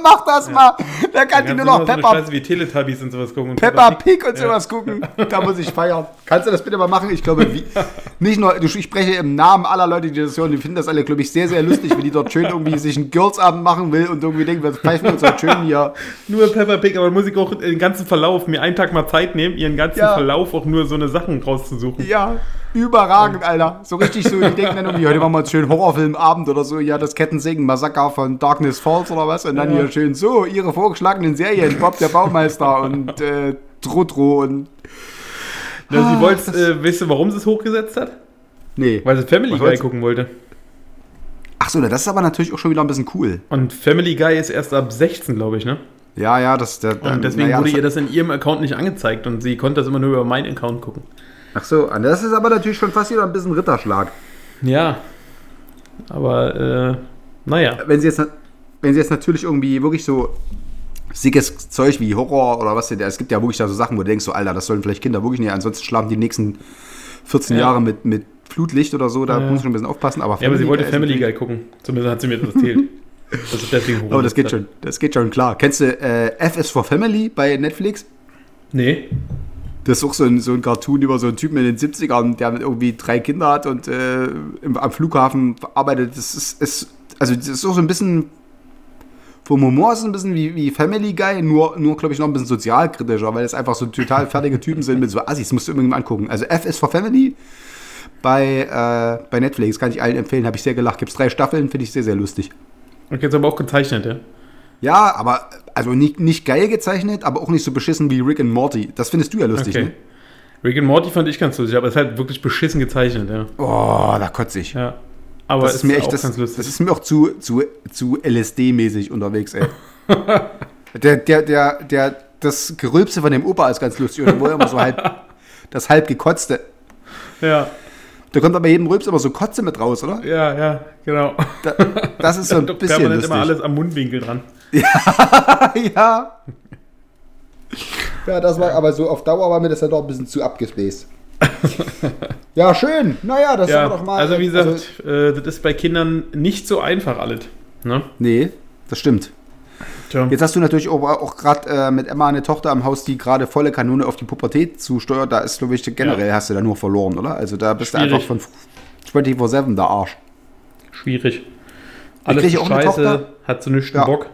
Mach das mal. Da kann die nur noch so eine Pepper, Scheiße wie Teletubbies und sowas gucken. Und Peppa Pig. Pig und sowas gucken. [laughs] Da muss ich feiern. Kannst du das bitte mal machen? Ich glaube, wie, nicht nur, ich spreche im Namen aller Leute, die das hören, die finden das alle, glaube ich, sehr, sehr lustig, wenn die dort schön irgendwie sich einen Girls-Abend machen will und irgendwie denken, wir pfeifen uns halt schön hier. Nur Peppa Pig, aber muss ich auch den ganzen Verlauf, mir einen Tag mal Zeit nehmen, ihren ganzen Ja. Verlauf auch nur so eine Sachen rauszusuchen. Ja, überragend, Alter. So richtig so, die [laughs] denken dann irgendwie, heute machen wir einen schönen Horrorfilmabend oder so, ja, das Kettensingen, Massaker von Darkness Falls oder was. Und dann hier schön so, ihre vorgeschlagenen Serien, Bob der Baumeister [laughs] und äh, Trotro und. Na, Ah, sie wollte, äh, weißt du, warum sie es hochgesetzt hat? Nee. Weil sie Family Guy gucken wollte. Achso, das ist aber natürlich auch schon wieder ein bisschen cool. Und Family Guy ist erst ab 16, glaube ich, ne? Ja, ja, das der, Und deswegen naja, wurde das- ihr das in ihrem Account nicht angezeigt und sie konnte das immer nur über meinen Account gucken. Ach so, das ist aber natürlich schon fast wieder ein bisschen Ritterschlag. Ja. Aber, äh, naja. Wenn sie jetzt, wenn sie jetzt natürlich irgendwie wirklich so sickes Zeug wie Horror oder was denn, es gibt ja wirklich da so Sachen, wo du denkst, so, Alter, das sollen vielleicht Kinder wirklich nicht, ansonsten schlafen die nächsten 14 Ja. Jahre mit, mit Flutlicht oder so, da Ja. muss ich schon ein bisschen aufpassen. Aber, Ja, aber sie wollte Guy ist Family Guy gucken. Zumindest hat sie mir das erzählt. [laughs] Das ist deswegen Aber das geht schon, das geht schon klar. Kennst du äh, F is for Family bei Netflix? Nee. Das ist auch so ein, so ein Cartoon über so einen Typen in den 70ern, der irgendwie drei Kinder hat und äh, im, am Flughafen arbeitet. Das ist, ist, also das ist auch so ein bisschen, vom Humor ist ein bisschen wie, wie Family Guy, nur, nur glaube ich, noch ein bisschen sozialkritischer, weil es einfach so total fertige Typen sind mit so Assis. Musst du irgendwann angucken. Also F ist for Family bei, äh, bei Netflix, kann ich allen empfehlen, habe ich sehr gelacht. Gibt es drei Staffeln, finde ich sehr, sehr lustig. Und jetzt aber auch gezeichnet, ja? Ja, aber also nicht, nicht geil gezeichnet, aber auch nicht so beschissen wie Rick and Morty. Das findest du ja lustig, Okay. ne? Rick and Morty fand ich ganz lustig, aber es ist halt wirklich beschissen gezeichnet, ja. Oh, da kotze ich. Ja. Aber Das es ist mir echt, auch das, das ist mir auch zu, zu, zu LSD-mäßig unterwegs, ey. [laughs] der, der, der, der, das Gerülpse von dem Opa ist ganz lustig. Oder wo er immer so halb, [laughs] das halb gekotzte. ja, Da kommt aber jedem Rülps immer so Kotze mit raus, oder? ja, ja, genau. Da, das ist so [laughs] ein bisschen permanent lustig. immer alles am Mundwinkel dran. [laughs] ja. Ja, das war aber so auf Dauer war mir das ja doch ein bisschen zu abgespaced. [laughs] ja, schön. Naja, das Ja, war doch mal. also wie gesagt, äh, das ist bei Kindern nicht so einfach alles. Ne? nee, das stimmt. Tja. Jetzt hast du natürlich auch, auch gerade äh, mit Emma eine Tochter am Haus, die gerade volle Kanone auf die Pubertät zusteuert. Da ist, glaube ich, generell hast du da nur verloren, oder? Also da bist Schwierig. du einfach von 24-7 der Arsch. Schwierig. Alles ist auch eine scheiße, Tochter. hat so nichts Ja. Bock.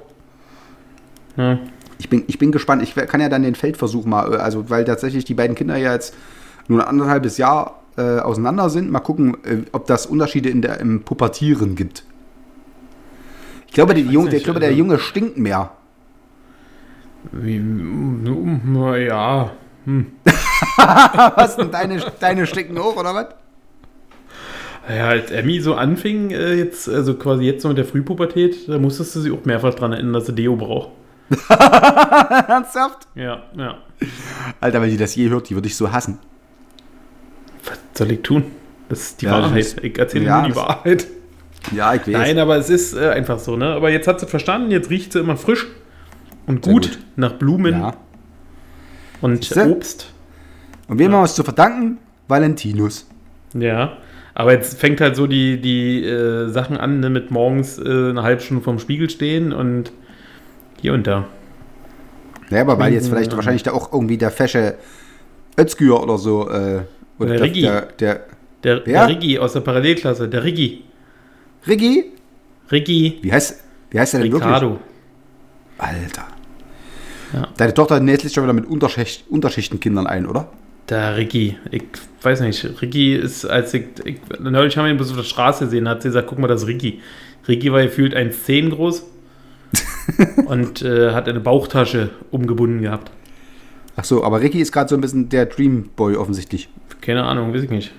Ja. Ich bin, ich bin gespannt. Ich kann ja dann den Feldversuch mal, äh, also weil tatsächlich die beiden Kinder ja jetzt nur ein anderthalbes Jahr äh, auseinander sind. Mal gucken, äh, ob das Unterschiede in der, im Pubertieren gibt. Ich glaube, die, Junge, nicht, ich glaube der also- Junge stinkt mehr. Wie, na ja. Hm. [laughs] Was denn deine, deine stinken hoch, oder was? Ja, als Emmy so anfing, äh, jetzt, also quasi jetzt so mit der Frühpubertät, da musstest du sie auch mehrfach dran erinnern, dass sie Deo braucht. [laughs] Ernsthaft? Ja, ja. Alter, wenn die das je hört, die würde ich so hassen. Was soll ich tun? Das ist die Ja, Wahrheit. ist- ich erzähle ja, nur die Wahrheit. Ja, ich weiß. Nein, aber es ist äh, einfach so, ne? Aber jetzt hat sie verstanden, jetzt riecht sie immer frisch und gut, gut. nach Blumen Ja. und Siehste? Obst. Und wem haben wir es zu verdanken? Valentinus. Ja. Aber jetzt fängt halt so die, die äh, Sachen an, ne, mit morgens äh, eine halbe Stunde vorm Spiegel stehen und hier und da. Ja, aber weil jetzt vielleicht ja. wahrscheinlich da auch irgendwie der fesche Özgür oder so. Äh, Oder der, Riggi. Der, der Der, der Riggi aus der Parallelklasse, der Riggi. Riggi? Riggi Wie heißt, wie heißt der denn wirklich? Ricardo. Alter. Ja. Deine Tochter näht sich schon wieder mit Unterschicht, Unterschichtenkindern ein, oder? Der Ricky, ich weiß nicht. Ricky ist, als ich, ich neulich haben wir ihn auf der Straße gesehen, hat sie gesagt, guck mal, das ist Ricky. Ricky war gefühlt 1,10 groß [laughs] und äh, hat eine Bauchtasche umgebunden gehabt. Ach so, aber Ricky ist gerade so ein bisschen der Dreamboy offensichtlich. Keine Ahnung, weiß ich nicht.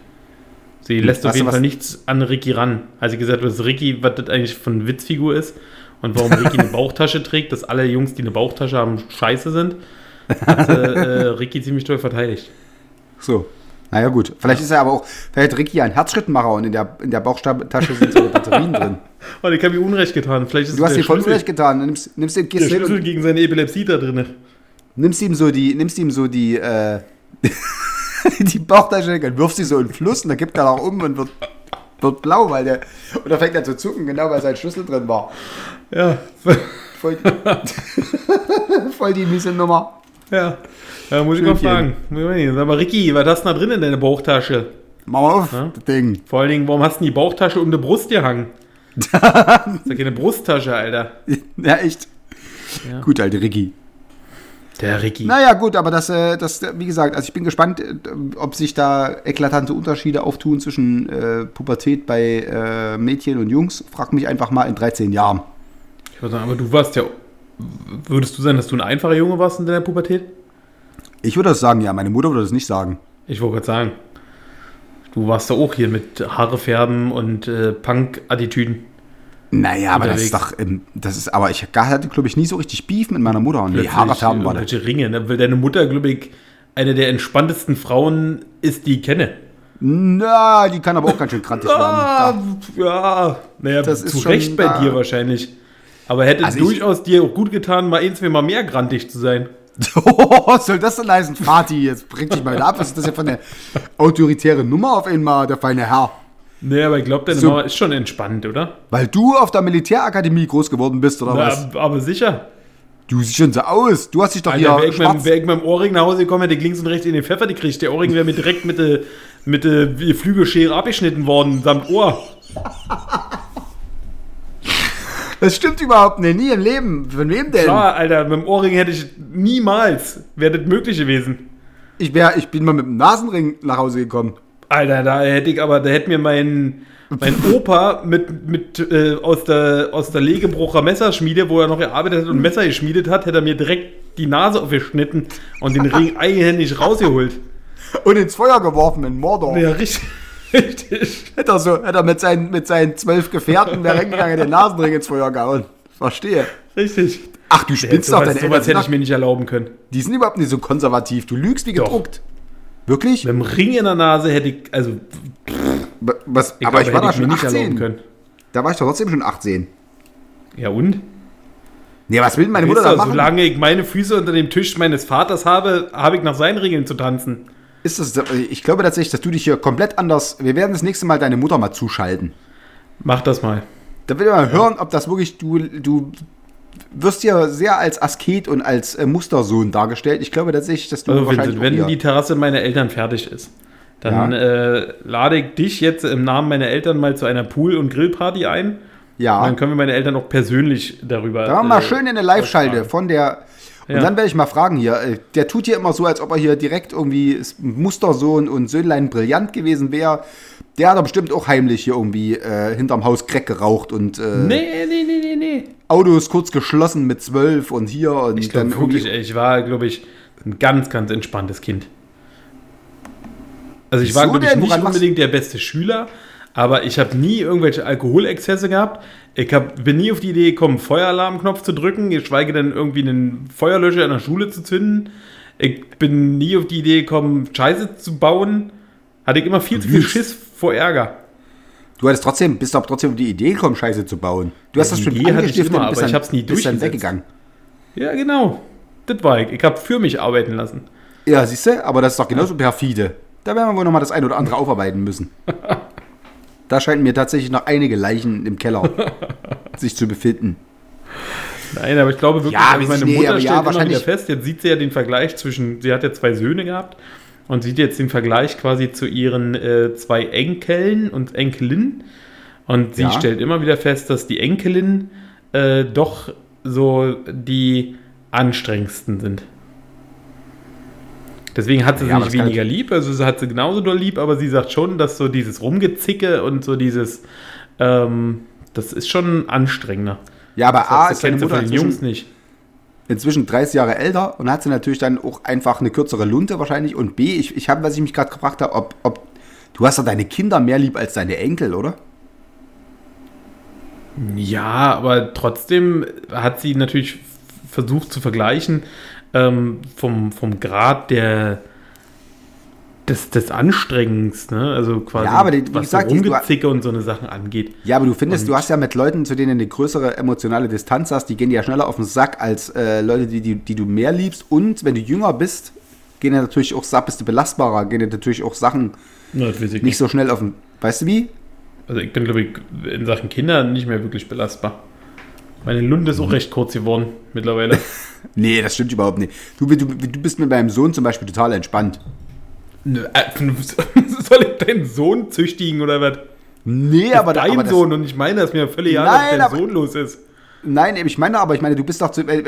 Sie lässt auf Weißt du, jeden Fall nichts an Ricky ran. Als sie gesagt was Ricky, was das eigentlich von eine Witzfigur ist und warum Ricky eine [laughs] Bauchtasche trägt, dass alle Jungs, die eine Bauchtasche haben, scheiße sind, hat äh, [laughs] äh, Ricky ziemlich toll verteidigt. So. Naja, gut. Vielleicht ist er aber auch, vielleicht hat Ricky ja einen Herzschrittmacher und in der, in der Bauchtasche sind so Batterien drin. Und ich habe ihm Unrecht getan. Vielleicht ist Du hast der dir voll Unrecht getan. Nimmst, nimmst, du- Der gehst hin Schlüssel und gegen seine Epilepsie da drin. nimmst ihm so die, nimmst ihm so die, äh, [laughs] die Bauchtasche, dann wirfst sie so in den Fluss und dann gibt er auch um und wird, wird blau, weil der, und dann fängt er zu zucken, genau weil sein Schlüssel drin war. Ja. Voll, [laughs] voll die miese Nummer. ja. Ja, muss ich mal fragen. Sag mal, Ricky, was hast du da drin in deiner Bauchtasche? Mach mal auf, Ja? das Ding. Vor allen Dingen, warum hast du die Bauchtasche um die Brust gehangen? Das ist ja keine Brusttasche, Alter. Ja, echt. Ja. Gut, alte Ricky. Der Ricky. Naja, gut, aber das, äh, das, wie gesagt, also ich bin gespannt, äh, ob sich da eklatante Unterschiede auftun zwischen äh, Pubertät bei äh, Mädchen und Jungs. Frag mich einfach mal in 13 Jahren. Ich würde sagen, aber du warst ja. Würdest du sagen, dass du ein einfacher Junge warst in deiner Pubertät? Ich würde das sagen, ja, meine Mutter würde das nicht sagen. Ich wollte gerade sagen. Du warst da auch hier mit Haare färben und äh, Punk-Attitüden. Naja, aber das ist doch, das ist, aber ich hatte, glaube ich, nie so richtig Beef mit meiner Mutter. Nee, Haare färben war das. Ringe, ne? Weil deine Mutter, glaube ich, eine der entspanntesten Frauen ist, die ich kenne. Na, die kann aber auch ganz schön krantig [laughs] Ah, werden. ja. Naja, Das ist zu schon Recht bei da. dir wahrscheinlich. Aber hätte Also ich- durchaus dir auch gut getan, mal ein, zwei Mal mehr grantig zu sein. [laughs] Was soll das denn heißen? Vati, jetzt bring dich mal wieder ab. Was ist das hier für eine autoritäre Nummer auf einmal, der feine Herr? Nee, aber ich glaube, deine So- Mama ist schon entspannt, oder? Weil du auf der Militärakademie groß geworden bist, oder was? Ja, aber sicher. Du siehst schon so aus. Du hast dich doch Alter, wäre hier ich, mit, schwarz... wär ich mit dem Ohrring nach Hause gekommen, hätte ich links und rechts in den Pfeffer gekriegt. Der Ohrring wäre mir direkt mit der mit der Flügelschere abgeschnitten worden, samt Ohr. [laughs] Das stimmt überhaupt nicht. Nie im Leben. Von wem denn? Klar, Alter, mit dem Ohrring hätte ich niemals, wäre das möglich gewesen. Ich, wär, ich bin mal mit dem Nasenring nach Hause gekommen. Alter, da hätte ich aber, da hätte mir mein, mein Opa mit, mit äh, aus, der, aus der Legebrucher Messerschmiede, wo er noch gearbeitet hat und Messer geschmiedet hat, hätte er mir direkt die Nase aufgeschnitten und den Ring eigenhändig rausgeholt. Und ins Feuer geworfen in Mordor. Ja, richtig. Richtig. Hätte er, so, hätte er mit, seinen, mit seinen zwölf Gefährten wäre hingegangen, den Nasenring ins Feuer gehauen. Verstehe. Richtig. Ach, du Ja, spinnst doch. sowas Deine sowas hätte ich doch, mir nicht erlauben können. die sind überhaupt nicht so konservativ. Du lügst wie Doch. gedruckt. Wirklich? Mit dem Ring in der Nase hätte ich, also, Was, ich aber glaube, ich war hätte da ich mir schon nicht erlauben 18. können. Da war ich doch trotzdem schon 18. Ja und? Nee, was will denn meine Mutter da machen? solange ich meine Füße unter dem Tisch meines Vaters habe, habe ich nach seinen Regeln zu tanzen. Ist das, ich glaube tatsächlich, dass du dich hier komplett anders. Wir werden das nächste Mal deine Mutter mal zuschalten. Mach das mal. Da will ich mal hören, ob das wirklich. Du, du wirst ja sehr als Asket und als äh, Mustersohn dargestellt. Ich glaube tatsächlich, dass du Also wahrscheinlich. Wenn auch die Terrasse meiner Eltern fertig ist, dann Ja. äh, lade ich dich jetzt im Namen meiner Eltern mal zu einer Pool- und Grillparty ein. ja, Und dann können wir meine Eltern auch persönlich darüber. da machen wir mal äh, schön in eine Live-Schalte von der. Und Ja. dann werde ich mal fragen hier. äh, Der tut hier immer so, als ob er hier direkt irgendwie Mustersohn und Söhnlein brillant gewesen wäre. Der hat bestimmt auch heimlich hier irgendwie äh, hinterm Haus Crack geraucht und äh, Nee, nee, nee, nee, nee. Autos kurz geschlossen mit zwölf und hier und Ich glaube dann wirklich, ich war, glaube ich, ein ganz, ganz entspanntes Kind. Also ich war, Wieso glaube ich, nicht unbedingt der beste Schüler, aber ich habe nie irgendwelche Alkoholexzesse gehabt. Ich hab, bin nie auf die Idee gekommen, Feueralarmknopf zu drücken, geschweige denn irgendwie einen Feuerlöscher in der Schule zu zünden. Ich bin nie auf die Idee gekommen, Scheiße zu bauen. Hatte ich immer viel zu viel. Schiss vor Ärger. Du hattest trotzdem, bist doch trotzdem auf die Idee gekommen, Scheiße zu bauen. Du hast Ja, das die schon Idee angestiftet immer, und bist aber ich hab's nie bist dann weggegangen. Ja, genau. Das war ich. Ich habe für mich arbeiten lassen. Ja, siehst du, aber das ist doch genauso perfide. Da werden wir wohl nochmal das ein oder andere aufarbeiten müssen. [laughs] Da scheinen mir tatsächlich noch einige Leichen im Keller [laughs] sich zu befinden. Nein, aber ich glaube wirklich, Ja, also meine nicht, Mutter aber ja, stellt immer wieder fest, jetzt sieht sie ja den Vergleich zwischen, sie hat ja zwei Söhne gehabt und sieht jetzt den Vergleich quasi zu ihren äh, zwei Enkeln und Enkelinnen. Und sie Ja. stellt immer wieder fest, dass die Enkelin äh, doch so die anstrengendsten sind. Deswegen hat sie Ja, sie kann weniger lieb, also sie hat sie genauso doll lieb, aber sie sagt schon, dass so dieses Rumgezicke und so dieses, ähm, das ist schon anstrengender. Ja, aber A Das ist deine kennst du Mutter von den Jungs nicht. inzwischen 30 Jahre älter und hat sie natürlich dann auch einfach eine kürzere Lunte wahrscheinlich. Und B, ich, ich habe, was ich mich gerade gefragt habe, ob, ob du hast doch deine Kinder mehr lieb als deine Enkel, oder? Ja, aber trotzdem hat sie natürlich versucht zu vergleichen ähm, vom, vom Grad der des, des Anstrengens, ne? Also quasi Ja, aber die- wie was gesagt, so Rumgezicke und so eine Sachen angeht. Ja, aber du findest, Und- du hast ja mit Leuten, zu denen du eine größere emotionale Distanz hast, die gehen dir ja schneller auf den Sack als äh, Leute, die, die, die du mehr liebst. Und wenn du jünger bist, gehen ja natürlich auch, bist du belastbarer, gehen dir natürlich auch Sachen Na, nicht nicht. so schnell auf den. Weißt du wie? Also ich bin, glaube ich, in Sachen Kinder nicht mehr wirklich belastbar. Meine Lunte ist Mhm. auch recht kurz geworden mittlerweile. [laughs] Nee, das stimmt überhaupt nicht. Du, du, du bist mit meinem Sohn zum Beispiel total entspannt. Nö, äh, [laughs] Soll ich deinen Sohn züchtigen oder was? Nee, aber, dein aber das, Sohn und ich meine, dass mir völlig egal, was Nein, dein aber- Sohn los ist. Nein, ich meine aber, ich meine, du bist doch, zu, wenn,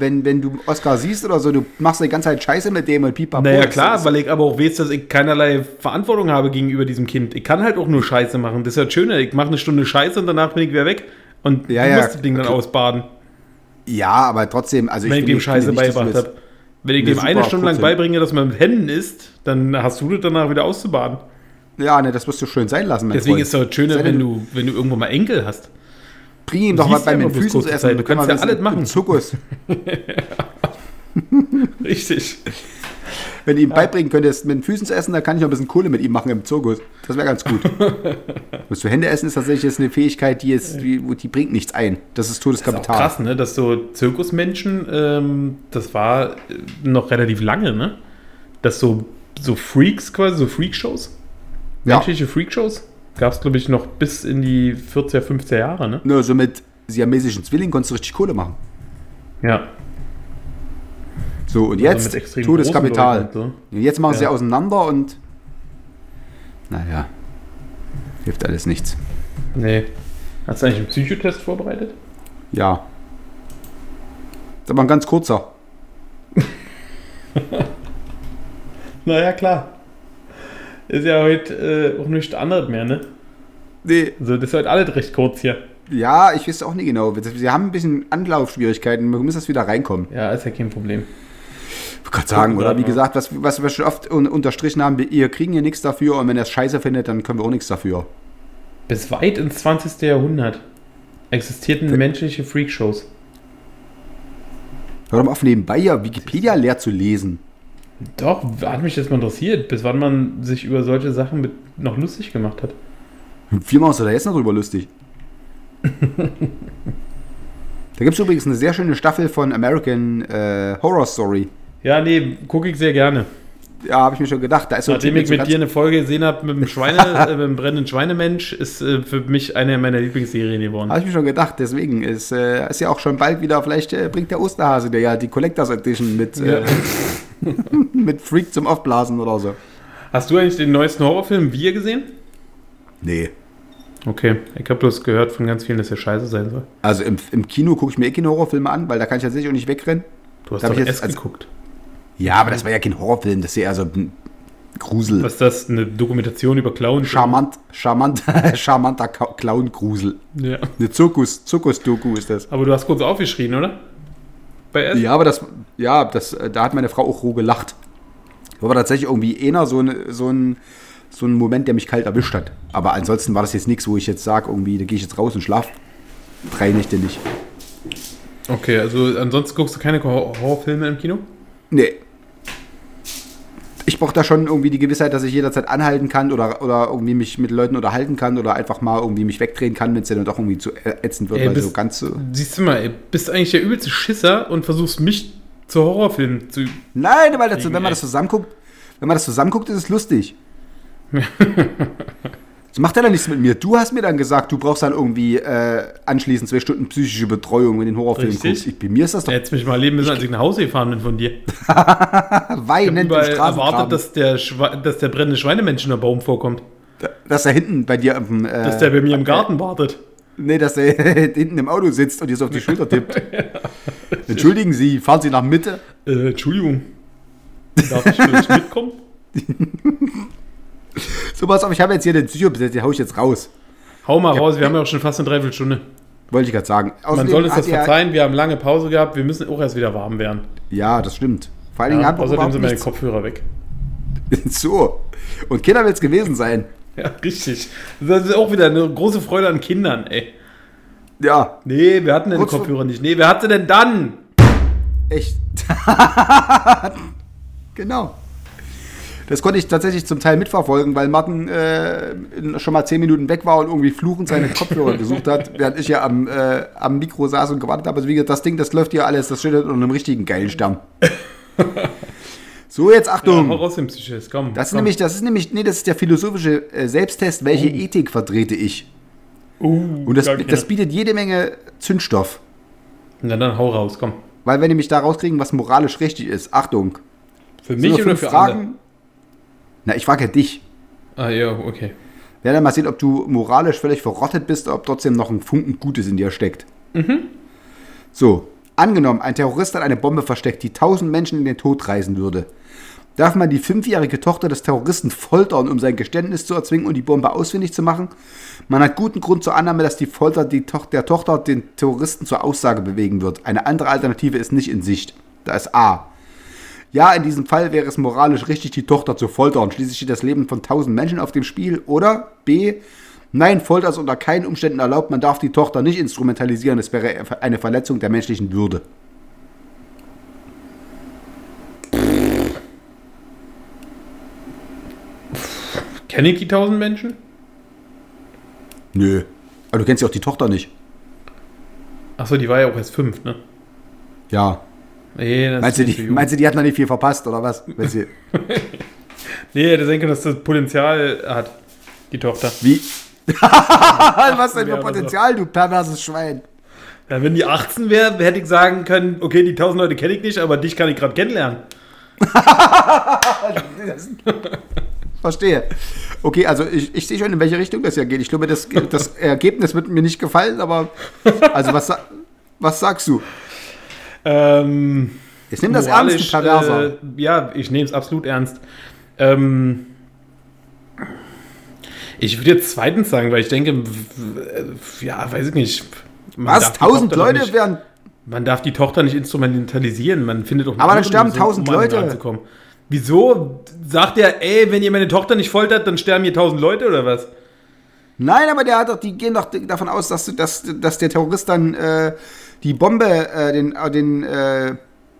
wenn, wenn, du Oscar siehst oder so, du machst die ganze Zeit Scheiße mit dem und pipapo. Naja, klar, ist- weil ich aber auch weiß, dass ich keinerlei Verantwortung habe gegenüber diesem Kind. Ich kann halt auch nur Scheiße machen. Das ist ja das Schöne. Ich mache eine Stunde Scheiße und danach bin ich wieder weg. Und Ja, du ja, musst das Ding dann okay. ausbaden, Ja, aber trotzdem, also wenn ich, finde- dem Scheiße beigebracht habe. Wenn ich dem eine Stunde lang beibringe, dass man mit Händen isst, dann hast du das danach wieder auszubaden. Ja, ne, das wirst du schön sein lassen, Deswegen Freund. ist es doch das Schöne, Sei wenn du, wenn du irgendwo mal Enkel hast. Bring ihm doch mal bei den Füßen zu essen. Du kannst ja alles machen. Zirkus. [laughs] Richtig. Wenn du ihm beibringen könntest, mit den Füßen zu essen, dann kann ich noch ein bisschen Kohle mit ihm machen im Zirkus. Das wäre ganz gut. [laughs] das zu Hände essen ist tatsächlich jetzt eine Fähigkeit, die, ist, die, die bringt nichts ein. Das ist Das ist auch Todeskapital. krass, ne? Dass so Zirkusmenschen, ähm, das war äh, noch relativ lange, ne? Dass so, so Freaks quasi, so Freakshows, Ja. menschliche Freakshows, gab es, glaube ich, noch bis in die 40er, 50er Jahre, ne? Nur so mit siamesischen Zwillingen konntest du richtig Kohle machen. Ja. So, und Also jetzt extrem Todeskapital. großen Leuten Und Jetzt machen sie Ja. auseinander und. Naja. Hilft alles nichts. so. Nee. Hast du eigentlich einen Psychotest vorbereitet? Ja. Das war ein ganz kurzer. [laughs] Naja, klar. Ist ja heute äh, auch nichts anderes mehr, ne? Nee. Also, das ist heute alles recht kurz hier. Ja, ich weiß auch nicht genau. Sie haben ein bisschen Anlaufschwierigkeiten. Wir müssen das wieder reinkommen. Ja, ist ja kein Problem. Ich kann sagen, oder? Wie gesagt, was, was wir schon oft un unterstrichen haben, wir ihr kriegen hier nichts dafür und wenn er es scheiße findet, dann können wir auch nichts dafür. Bis weit ins 20. Jahrhundert existierten menschliche Freakshows. Hör doch mal auf, nebenbei ja Wikipedia leer zu lesen. Doch, hat mich jetzt mal interessiert, bis wann man sich über solche Sachen mit noch lustig gemacht hat. Wir machen uns da jetzt noch drüber lustig. [laughs] da gibt es übrigens eine sehr schöne Staffel von American äh, Horror Story. Ja, nee, gucke ich sehr gerne. Ja, habe ich mir schon gedacht. Da ist so Nachdem ich mit dir eine Folge gesehen habe mit dem [laughs] Schweine, äh, mit dem brennenden Schweinemensch, ist äh, für mich eine meiner Lieblingsserien geworden. Habe ich mir schon gedacht, deswegen ist, äh, ist ja auch schon bald wieder, vielleicht äh, bringt der Osterhase der ja die Collectors Edition mit, äh, [laughs] mit Freak zum Aufblasen oder so. Hast du eigentlich den neuesten Horrorfilm Wir gesehen? Nee. Okay, ich habe bloß gehört von ganz vielen, dass er scheiße sein soll. Also im, im Kino gucke ich mir eh keine Horrorfilme an, weil da kann ich tatsächlich auch nicht wegrennen. Du hast Darf doch jetzt S als- geguckt. Ja, aber das war ja kein Horrorfilm, das ist ja eher so ein Grusel. Was ist das? Eine Dokumentation über Clowns? Charmant, charmant, [laughs] charmanter Clown-Grusel. Ja. Eine Zirkus, Zirkus-Doku ist das. Aber du hast kurz aufgeschrien, oder? Bei S? Ja, aber das, ja, das, da hat meine Frau auch roh gelacht. War aber tatsächlich irgendwie eher so, ein- so, ein, so ein Moment, der mich kalt erwischt hat. Aber ansonsten war das jetzt nichts, wo ich jetzt sage, irgendwie, da gehe ich jetzt raus und schlaf drei Nächte nicht. Okay, also ansonsten guckst du keine Hor- Horrorfilme im Kino? Nee. Ich brauche da schon irgendwie die Gewissheit, dass ich jederzeit anhalten kann oder, oder irgendwie mich mit Leuten unterhalten kann oder einfach mal irgendwie mich wegdrehen kann, wenn es dann doch irgendwie zu ätzend wird, Ey, bist- so ganz so. Siehst du mal, ey, bist eigentlich der übelste Schisser und versuchst mich zu Horrorfilmen zu. Nein, weil das, wenn man das zusammenguckt, wenn man das zusammenguckt, ist es lustig. [laughs] Das macht er dann nichts mit mir. Du hast mir dann gesagt, du brauchst dann irgendwie äh, anschließend zwei Stunden psychische Betreuung, wenn du den Horrorfilm Richtig. guckst. Ich, bei mir ist das doch Hättest mich mal leben müssen, als ich nach Hause gefahren bin von dir. [laughs] Weinend im überall erwartet, Straßengraben. Dass, der, Schwe dass der brennende Schweinemensch in der Baum vorkommt. dass er hinten bei dir äh, Dass der bei mir im Garten wartet. Nee, dass er [laughs] hinten im Auto sitzt und dir so auf die Schulter tippt. [laughs] Entschuldigen Sie, fahren Sie nach Mitte? Äh, Entschuldigung. Darf ich vielleicht mitkommen? [laughs] So, pass auf, ich habe jetzt hier den Psychobesitz, den hau ich jetzt raus. Hau mal raus, wir haben ja auch schon fast eine Dreiviertelstunde. Wollte ich gerade sagen. Man Außerdem soll uns das er- verzeihen, wir haben lange Pause gehabt, wir müssen auch erst wieder warm werden. Ja, das stimmt. Vor allen Dingen Ja, haben wir außerdem sind meine. Kopfhörer weg. [laughs] So. Und Kinder wird es gewesen sein. Ja, richtig. Das ist auch wieder eine große Freude an Kindern, ey. Ja, Nee, wir hatten den Kopfhörer nicht. Nee, wer hatte denn dann? echt. [laughs] genau. Das konnte ich tatsächlich zum Teil mitverfolgen, weil Martin äh, schon mal zehn Minuten weg war und irgendwie fluchend seine [laughs] Kopfhörer gesucht hat, während ich ja am, äh, am Mikro saß und gewartet habe. Also wie gesagt, das Ding, das läuft hier alles, das steht unter einem richtigen geilen Stern. [laughs] So, jetzt Ja, Achtung. raus den Psychist, komm. Das ist komm. nämlich, das ist nämlich, nee, das ist der philosophische äh, Selbsttest, welche Ethik vertrete ich. Uh, Und das, das bietet jede Menge Zündstoff. Na dann hau raus, komm. Weil wir nämlich da rauskriegen, was moralisch richtig ist. Achtung. Für mich oder für Fragen? andere? Na, ich frage ja dich. Ah ja, okay. Wir werden mal sehen, ob du moralisch völlig verrottet bist, ob trotzdem noch ein Funken Gutes in dir steckt. So, angenommen, ein Terrorist hat eine Bombe versteckt, die tausend Menschen in den Tod reißen würde. Darf man die fünfjährige Tochter des Terroristen foltern, um sein Geständnis zu erzwingen und die Bombe ausfindig zu machen? Man hat guten Grund zur Annahme, dass die Folter die Toch der Tochter den Terroristen zur Aussage bewegen wird. Eine andere Alternative ist nicht in Sicht. Da ist A. Ja, in diesem Fall wäre es moralisch richtig, die Tochter zu foltern. Schließlich steht das Leben von tausend Menschen auf dem Spiel. Oder B. Nein, Folter ist unter keinen Umständen erlaubt. Man darf die Tochter nicht instrumentalisieren. Es wäre eine Verletzung der menschlichen Würde. Kenne ich die tausend Menschen? Nö. Aber du kennst ja auch die Tochter nicht. Achso, die war ja auch erst fünf, ne? Ja. Nee, das Meinst du, ist die, zu jung. meinst du, die hat noch nicht viel verpasst, oder was? [laughs] Nee, hätte denken, dass das Potenzial hat, die Tochter. wie? [laughs] was denn für Ja, aber so. Potenzial, du perverses Schwein? Ja, wenn die 18 wäre, hätte ich sagen können, okay, die tausend Leute kenne ich nicht, aber dich kann ich gerade kennenlernen. [laughs] Verstehe. Okay, also ich, ich sehe schon, in welche Richtung das ja geht. Ich glaube, das, das Ergebnis wird mir nicht gefallen, aber also was, was sagst du? Ähm, Jetzt nimm das ernst, Perverser. Äh, ja, ich nehme es absolut ernst. Ähm, ich würde jetzt zweitens sagen, weil ich denke, ja, weiß ich nicht. Was? Tausend Leute nicht- werden. Man darf die Tochter nicht instrumentalisieren. Man findet doch Aber dann sterben 1000 um Leute. Wieso? Sagt er, ey, wenn ihr meine Tochter nicht foltert, dann sterben hier tausend Leute oder was? Nein, aber der hat doch, die gehen doch davon aus, dass, dass, dass der Terrorist dann äh, die Bombe, äh, den, äh, den äh,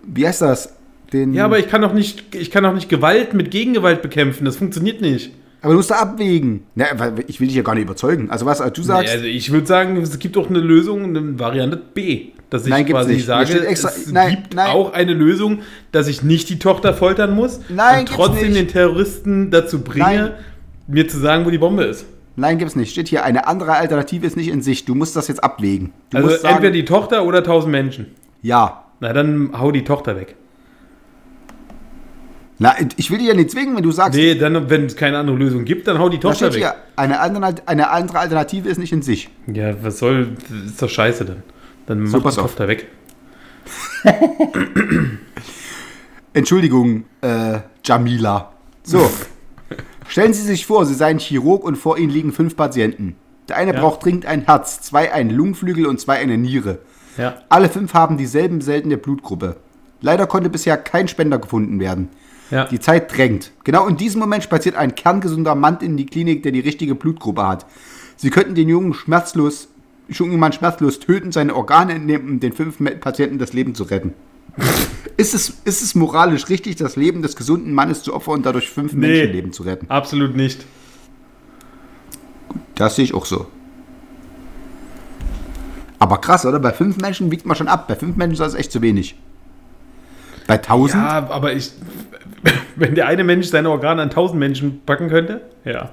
wie heißt das? Den, Ja, aber ich kann doch nicht, ich kann doch nicht Gewalt mit Gegengewalt bekämpfen. Das funktioniert nicht. aber du musst da abwägen. Na, ich will dich ja gar nicht überzeugen. Also was, du sagst, Nee, also ich würde sagen, es gibt auch eine Lösung, eine Variante B. Dass ich Nein, quasi nicht. sage, extra- es nein, gibt nein. auch eine Lösung, dass ich nicht die Tochter foltern muss Nein, und trotzdem den Terroristen dazu bringe, mir zu sagen, wo die Bombe ist. Nein, gibt's nicht. Steht hier, eine andere Alternative ist nicht in Sicht. Du musst das jetzt abwägen. Du Also sagen, entweder die Tochter oder tausend Menschen. ja. Na, dann hau die Tochter weg. Na, ich will dich ja nicht zwingen, wenn du sagst, Nee, dann, wenn es keine andere Lösung gibt, dann hau die Tochter steht weg. hier, eine, andere- eine andere Alternative ist nicht in sich. Ja, was soll, ist doch scheiße dann. Dann So, mach pass die auf. Tochter weg. [laughs] Entschuldigung, äh, Jamila. So. [laughs] Stellen Sie sich vor, Sie seien Chirurg und vor Ihnen liegen fünf Patienten. Der eine Ja. braucht dringend ein Herz, zwei einen Lungenflügel und zwei eine Niere. Ja. Alle fünf haben dieselben seltene Blutgruppe. Leider konnte bisher kein Spender gefunden werden. Ja. Die Zeit drängt. Genau in diesem Moment spaziert ein kerngesunder Mann in die Klinik, der die richtige Blutgruppe hat. Sie könnten den jungen schmerzlos, jungen Mann schmerzlos töten, seine Organe entnehmen, um den fünf Patienten das Leben zu retten. [laughs] ist, es, ist es moralisch richtig, das Leben des gesunden Mannes zu opfern und dadurch fünf Nee. Menschenleben zu retten? Absolut nicht. Das sehe ich auch so. Aber krass, oder? Bei fünf Menschen wiegt man schon ab. Bei fünf Menschen ist das echt zu wenig. Bei tausend? Ja, aber ich. [laughs] Wenn der eine Mensch seine Organe an tausend Menschen packen könnte? Ja.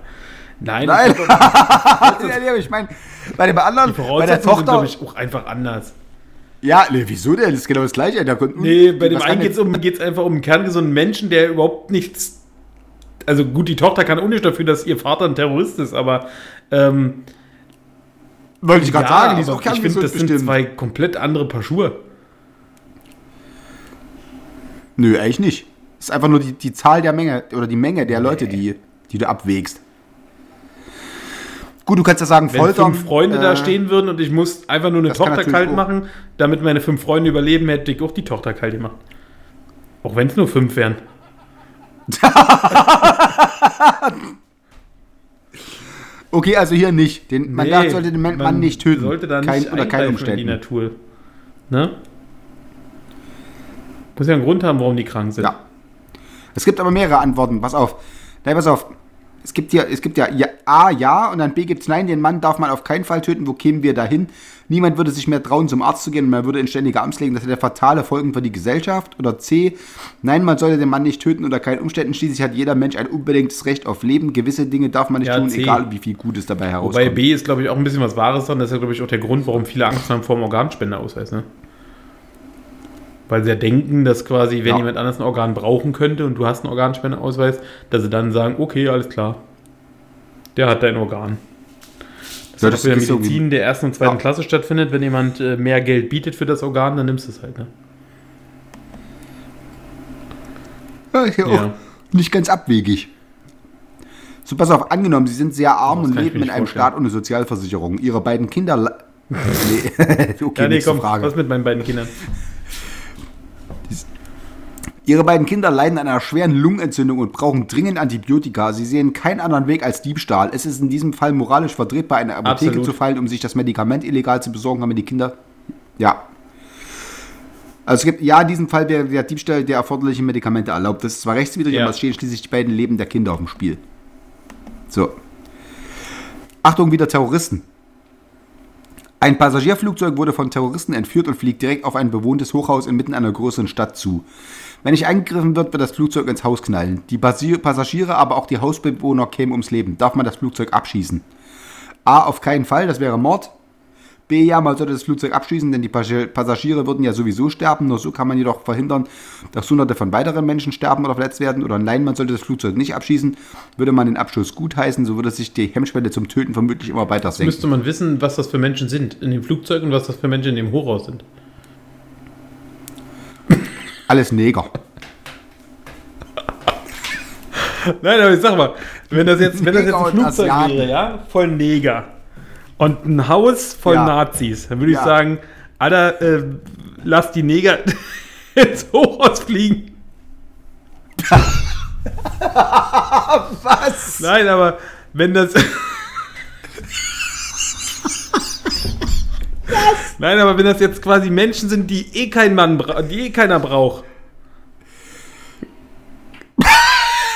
Nein, Nein. aber [laughs] ich meine, bei dem anderen, bei der sind, Tochter. glaube ich, auch einfach anders. Ja, nee, wieso denn? Das ist genau das Gleiche. Da konnten, Nee, bei dem einen geht es um, geht's einfach um einen kerngesunden Menschen, der überhaupt nichts. Also gut, die Tochter kann auch nicht dafür, dass ihr Vater ein Terrorist ist, aber. Ähm, Wollte ich gerade ja, sagen, die ist auch ich finde, kerngesund das sind bestimmt. zwei komplett andere Paar Schuhe. Nö, eigentlich nicht. Es ist einfach nur die, die Zahl der Menge oder die Menge der Leute, die, die du abwägst. Gut, du kannst ja sagen, Wenn Foltern. fünf Freunde äh, da stehen würden und ich muss einfach nur eine Tochter kalt machen, damit meine fünf Freunde überleben, hätte ich auch die Tochter kalt gemacht. Auch wenn es nur fünf wären. [laughs] Okay, also hier nicht. Den, man Nee, darf, sollte den Mann man nicht töten. Sollte da nicht Kein, oder kein in die Umständen. Natur. Ne? Muss ja einen Grund haben, warum die krank sind. Ja. Es gibt aber mehrere Antworten. Pass auf. Nein, pass auf. Es gibt ja, es gibt ja, ja A, ja, und dann B gibt es Nein, den Mann darf man auf keinen Fall töten. Wo kämen wir dahin? Niemand würde sich mehr trauen, zum Arzt zu gehen und man würde in ständige Amts legen. Das hätte fatale Folgen für die Gesellschaft. Oder C, nein, man sollte den Mann nicht töten unter keinen Umständen. Schließlich hat jeder Mensch ein unbedingtes Recht auf Leben. Gewisse Dinge darf man nicht Ja, tun, C. egal wie viel Gutes dabei herauskommt. Wobei B ist, glaube ich, auch ein bisschen was Wahres dran. Das ist ja, glaube ich, auch der Grund, warum viele Angst haben vor dem Organspendeausweis. Ne? Weil sie ja denken, dass quasi, wenn Ja. jemand anders ein Organ brauchen könnte und du hast einen Organspendeausweis, dass sie dann sagen, okay, alles klar. Der hat dein Organ. Das Ja, ist das auch wieder ist so Medizin der ersten und zweiten Ja. Klasse stattfindet. Wenn jemand äh, mehr Geld bietet für das Organ, dann nimmst du es halt. Ne? Ja, ist ja auch Ja. nicht ganz abwegig. So, pass auf, angenommen, Sie sind sehr arm und ich leben in einem vorstellen. Staat ohne Sozialversicherung. Ihre beiden Kinder. [laughs] nee, [laughs] okay, Ja, nee, komm, Frage. was mit meinen beiden Kindern? Ihre beiden Kinder leiden an einer schweren Lungenentzündung und brauchen dringend Antibiotika. Sie sehen keinen anderen Weg als Diebstahl. Es ist in diesem Fall moralisch vertretbar, eine Apotheke Absolut. zu fallen, um sich das Medikament illegal zu besorgen, damit die Kinder. Ja. Also es gibt, ja, in diesem Fall wäre der Diebstahl der erforderlichen Medikamente erlaubt. Das ist zwar rechtswidrig, Ja. aber es stehen schließlich die beiden Leben der Kinder auf dem Spiel. So. Achtung, wieder Terroristen. Ein Passagierflugzeug wurde von Terroristen entführt und fliegt direkt auf ein bewohntes Hochhaus inmitten einer größeren Stadt zu. Wenn nicht eingegriffen wird, wird das Flugzeug ins Haus knallen. Die Passagiere, aber auch die Hausbewohner kämen ums Leben. Darf man das Flugzeug abschießen? A, auf keinen Fall, das wäre Mord. B, ja, man sollte das Flugzeug abschießen, denn die Passagier- Passagiere würden ja sowieso sterben. Nur so kann man jedoch verhindern, dass hunderte von weiteren Menschen sterben oder verletzt werden. Oder nein, man sollte das Flugzeug nicht abschießen. Würde man den Abschuss gutheißen, so würde sich die Hemmschwelle zum Töten vermutlich immer weiter senken. Müsste man wissen, was das für Menschen sind in dem Flugzeug und was das für Menschen in dem Hochhaus sind. Alles Neger. Nein, aber ich sag mal, wenn das jetzt, wenn das jetzt ein Flugzeug wäre, ja, voll Neger und ein Haus voll Ja. Nazis, dann würde ich Ja. sagen, Alter, äh, lass die Neger [laughs] ins Hochhaus fliegen. [laughs] Was? Nein, aber wenn das. [laughs] Nein, aber wenn das jetzt quasi Menschen sind, die eh kein Mann, die eh keiner braucht.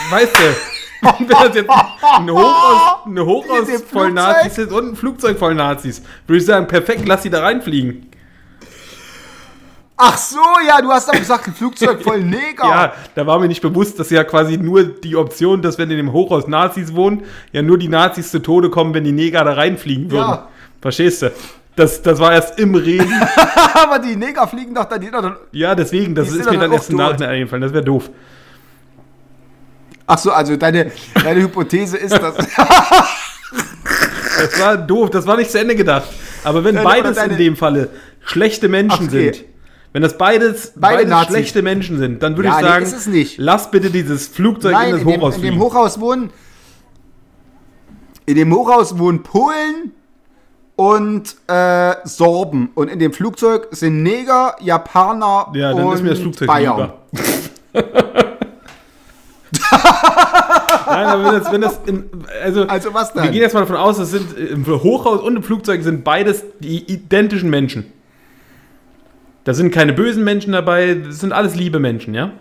Weißt du? Wenn das jetzt ein Hochhaus, ein Hochhaus voll? Nazis ist und ein Flugzeug voll Nazis, würde ich sagen, perfekt, lass sie da reinfliegen. Ach so, ja, du hast doch gesagt, ein Flugzeug voll Neger. [laughs] Ja, da war mir nicht bewusst, dass ja quasi nur die Option, dass wenn in dem Hochhaus Nazis wohnen, ja nur die Nazis zu Tode kommen, wenn die Neger da reinfliegen würden. Ja. Verstehst du? Das, das war erst im Reden. [laughs] aber die Neger fliegen doch dann jeder. Ja, deswegen, das ist mir dann erst im. Nachhinein eingefallen. Das wäre doof. Ach so, also deine, deine Hypothese ist, dass. Das war doof, das war nicht zu Ende gedacht. Aber wenn Nein, beides deine- in dem Falle schlechte Menschen okay. sind, wenn das beides, Beide beides schlechte Menschen sind, dann würde Ja, ich nee, sagen, ist es nicht. lass bitte dieses Flugzeug Nein, in das in dem, Hochhaus in dem fliegen. Hochhaus wohnen. In dem Hochhaus wohnen Polen und äh, Sorben. Und in dem Flugzeug sind Neger, Japaner ja, dann und ist mir das Flugzeug Bayern. Nein, aber wenn das, wenn das in, also, Also was wir dann? gehen jetzt mal davon aus, das sind im Hochhaus und im Flugzeug sind beides die identischen Menschen. Da sind keine bösen Menschen dabei, das sind alles liebe Menschen, ja?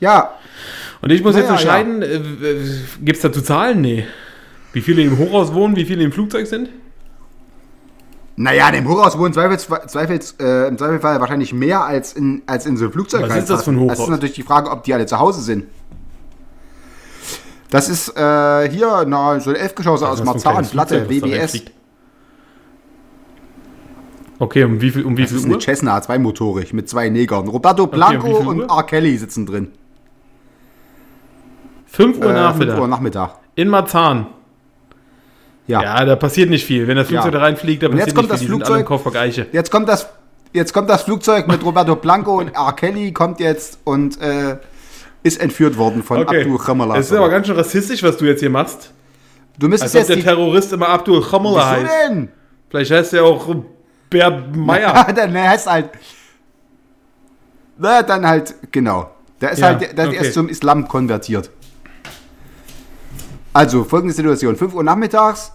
Ja, Und ich muss Naja, jetzt entscheiden, äh, gibt es dazu Zahlen? Nee. Wie viele im Hochhaus wohnen, wie viele im Flugzeug sind? Naja, dem Hochhaus wohnen Zweifels, Zweifels, äh, im Zweifelsfall wahrscheinlich mehr als in, als in so einem Flugzeug. Was ist das für ein reinpassen. Das Hochhaus? ist natürlich die Frage, ob die alle zu Hause sind. Das ist äh, hier na, so ein Elfgeschosse aus ist ein Marzahn, Platte, WBS. Okay, um wie viel, um wie Das viel ist eine Uhr? Cessna, zweimotorig, mit zwei Negern. Roberto um Blanco wie viel und Uhr? R. Kelly sitzen drin. 5 Uhr Äh, Nachmittag. 5 Uhr Nachmittag. In Marzahn. Ja. Ja, da passiert nicht viel. Wenn das Flugzeug Ja. da reinfliegt, da Und jetzt passiert kommt nicht das viel. Im Flugzeug- Kaufberg Eiche. Jetzt kommt das, jetzt kommt das Flugzeug mit Roberto Blanco und R. Kelly kommt jetzt und äh, ist entführt worden von Okay. Abdul Khamala. Es ist aber ganz schön rassistisch, was du jetzt hier machst. Du müsstest Als ob jetzt der Terrorist immer Abdul Khamala heißt. denn? Vielleicht heißt er auch Bert Meyer. [laughs] Dann heißt halt. Na, dann halt, genau. Der ist Ja, halt, der, der okay. ist zum Islam konvertiert. Also, folgende Situation: 5 Uhr nachmittags,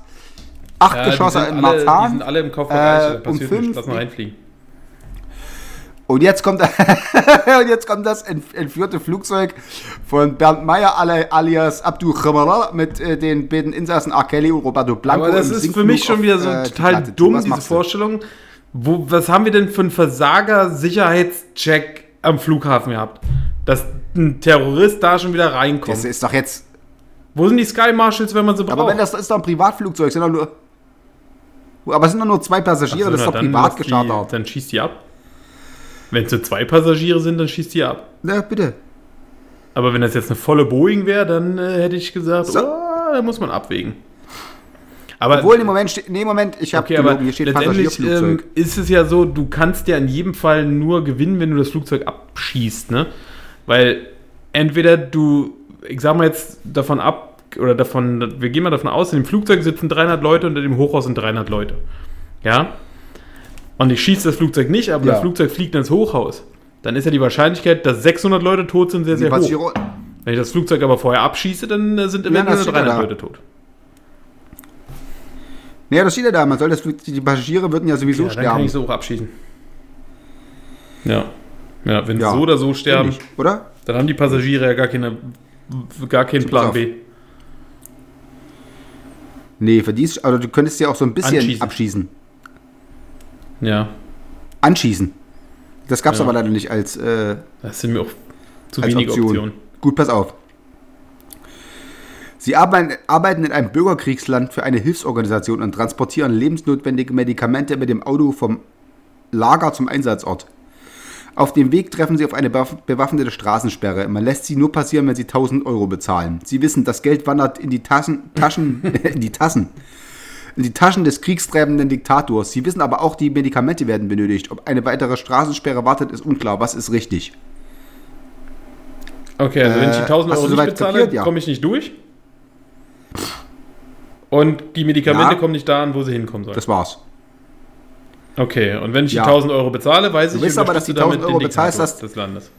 acht Ja, die Geschosse in alle, Die Marzahn. sind alle im Kaufberg Äh, Eiche. Da um passiert fünf-. Lass mal reinfliegen. Und jetzt kommt, [laughs] und jetzt kommt das ent- entführte Flugzeug von Bernd Meyer ali- alias Abdul Khamala mit äh, den beiden Insassen R. Kelly und Roberto Blanco. Aber das ist für mich schon wieder so äh, die total Platte. dumm, diese? Vorstellung. Wo, was haben wir denn für einen Versager-Sicherheitscheck am Flughafen gehabt? Dass ein Terrorist da schon wieder reinkommt. Das ist doch jetzt. Wo sind die Sky Marshals, wenn man sie braucht? Aber wenn das ist doch ein Privatflugzeug, sind doch nur. Aber es sind doch nur zwei Passagiere, so, das ist doch privat gechartert. Dann schießt die ab. Wenn es so zwei Passagiere sind, dann schießt die ab. Na, bitte. Aber wenn das jetzt eine volle Boeing wäre, dann äh, hätte ich gesagt, So. oh, da muss man abwägen. Aber, Obwohl, im Moment steht. Nee, Moment, ich habe okay, aber hier steht letztendlich ähm, ist es ja so, du kannst ja in jedem Fall nur gewinnen, wenn du das Flugzeug abschießt, ne? Weil entweder du, ich sag mal jetzt davon ab, oder davon, wir gehen mal davon aus, in dem Flugzeug sitzen 300 Leute und in dem Hochhaus sind 300 Leute. Ja? Und ich schieße das Flugzeug nicht, aber Ja. das Flugzeug fliegt ins Hochhaus. dann ist ja die Wahrscheinlichkeit, dass 600 Leute tot sind, sehr, sehr hoch. Wenn ich das Flugzeug aber vorher abschieße, dann äh, sind eventuell steht ja 300 da. Leute tot. naja, das steht ja da. Man soll das, Flug- die Passagiere würden ja sowieso Ja, dann kann sterben. ich so auch abschießen. Ja. Ja, wenn Ja, sie so oder so sterben, ich, Oder? dann haben die Passagiere ja gar, keine, gar keinen Plan. B. Nee, für dies, also du könntest ja auch so ein bisschen Anschießen. abschießen. Ja, Anschießen. Das gab's Ja. aber leider nicht als, äh, das sind mir auch zu wenige Option. Optionen. Gut, pass auf. Sie arbeiten in einem Bürgerkriegsland für eine Hilfsorganisation und transportieren lebensnotwendige Medikamente mit dem Auto vom Lager zum Einsatzort. Auf dem Weg treffen sie auf eine bewaff- bewaffnete Straßensperre. Man lässt sie nur passieren, wenn sie 1000 Euro bezahlen. Sie wissen, das Geld wandert in die Taschen, Taschen, [laughs] in die Tassen, in die Taschen des kriegstreibenden Diktators. Sie wissen aber auch, die Medikamente werden benötigt. Ob eine weitere Straßensperre wartet, ist unklar. Was ist richtig? Okay, also wenn ich die Äh, 1000 hast du Euro nicht bezahle? Ja. komme ich nicht durch. Und die Medikamente Ja. kommen nicht da an, wo sie hinkommen sollen. Das war's. Okay, und wenn ich Ja. die 1000 Euro bezahle, weiß Du ich, aber, dass die unterstütze 1000 damit Euro bezahlst, dass- des Landes.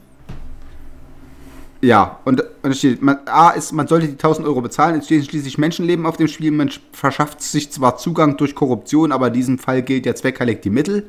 Ja, und, und es steht, man, A ist, man sollte die 1000 Euro bezahlen, es stehen schließlich Menschenleben auf dem Spiel, man sch- verschafft sich zwar Zugang durch Korruption, aber in diesem Fall gilt der Zweck heiligt die Mittel.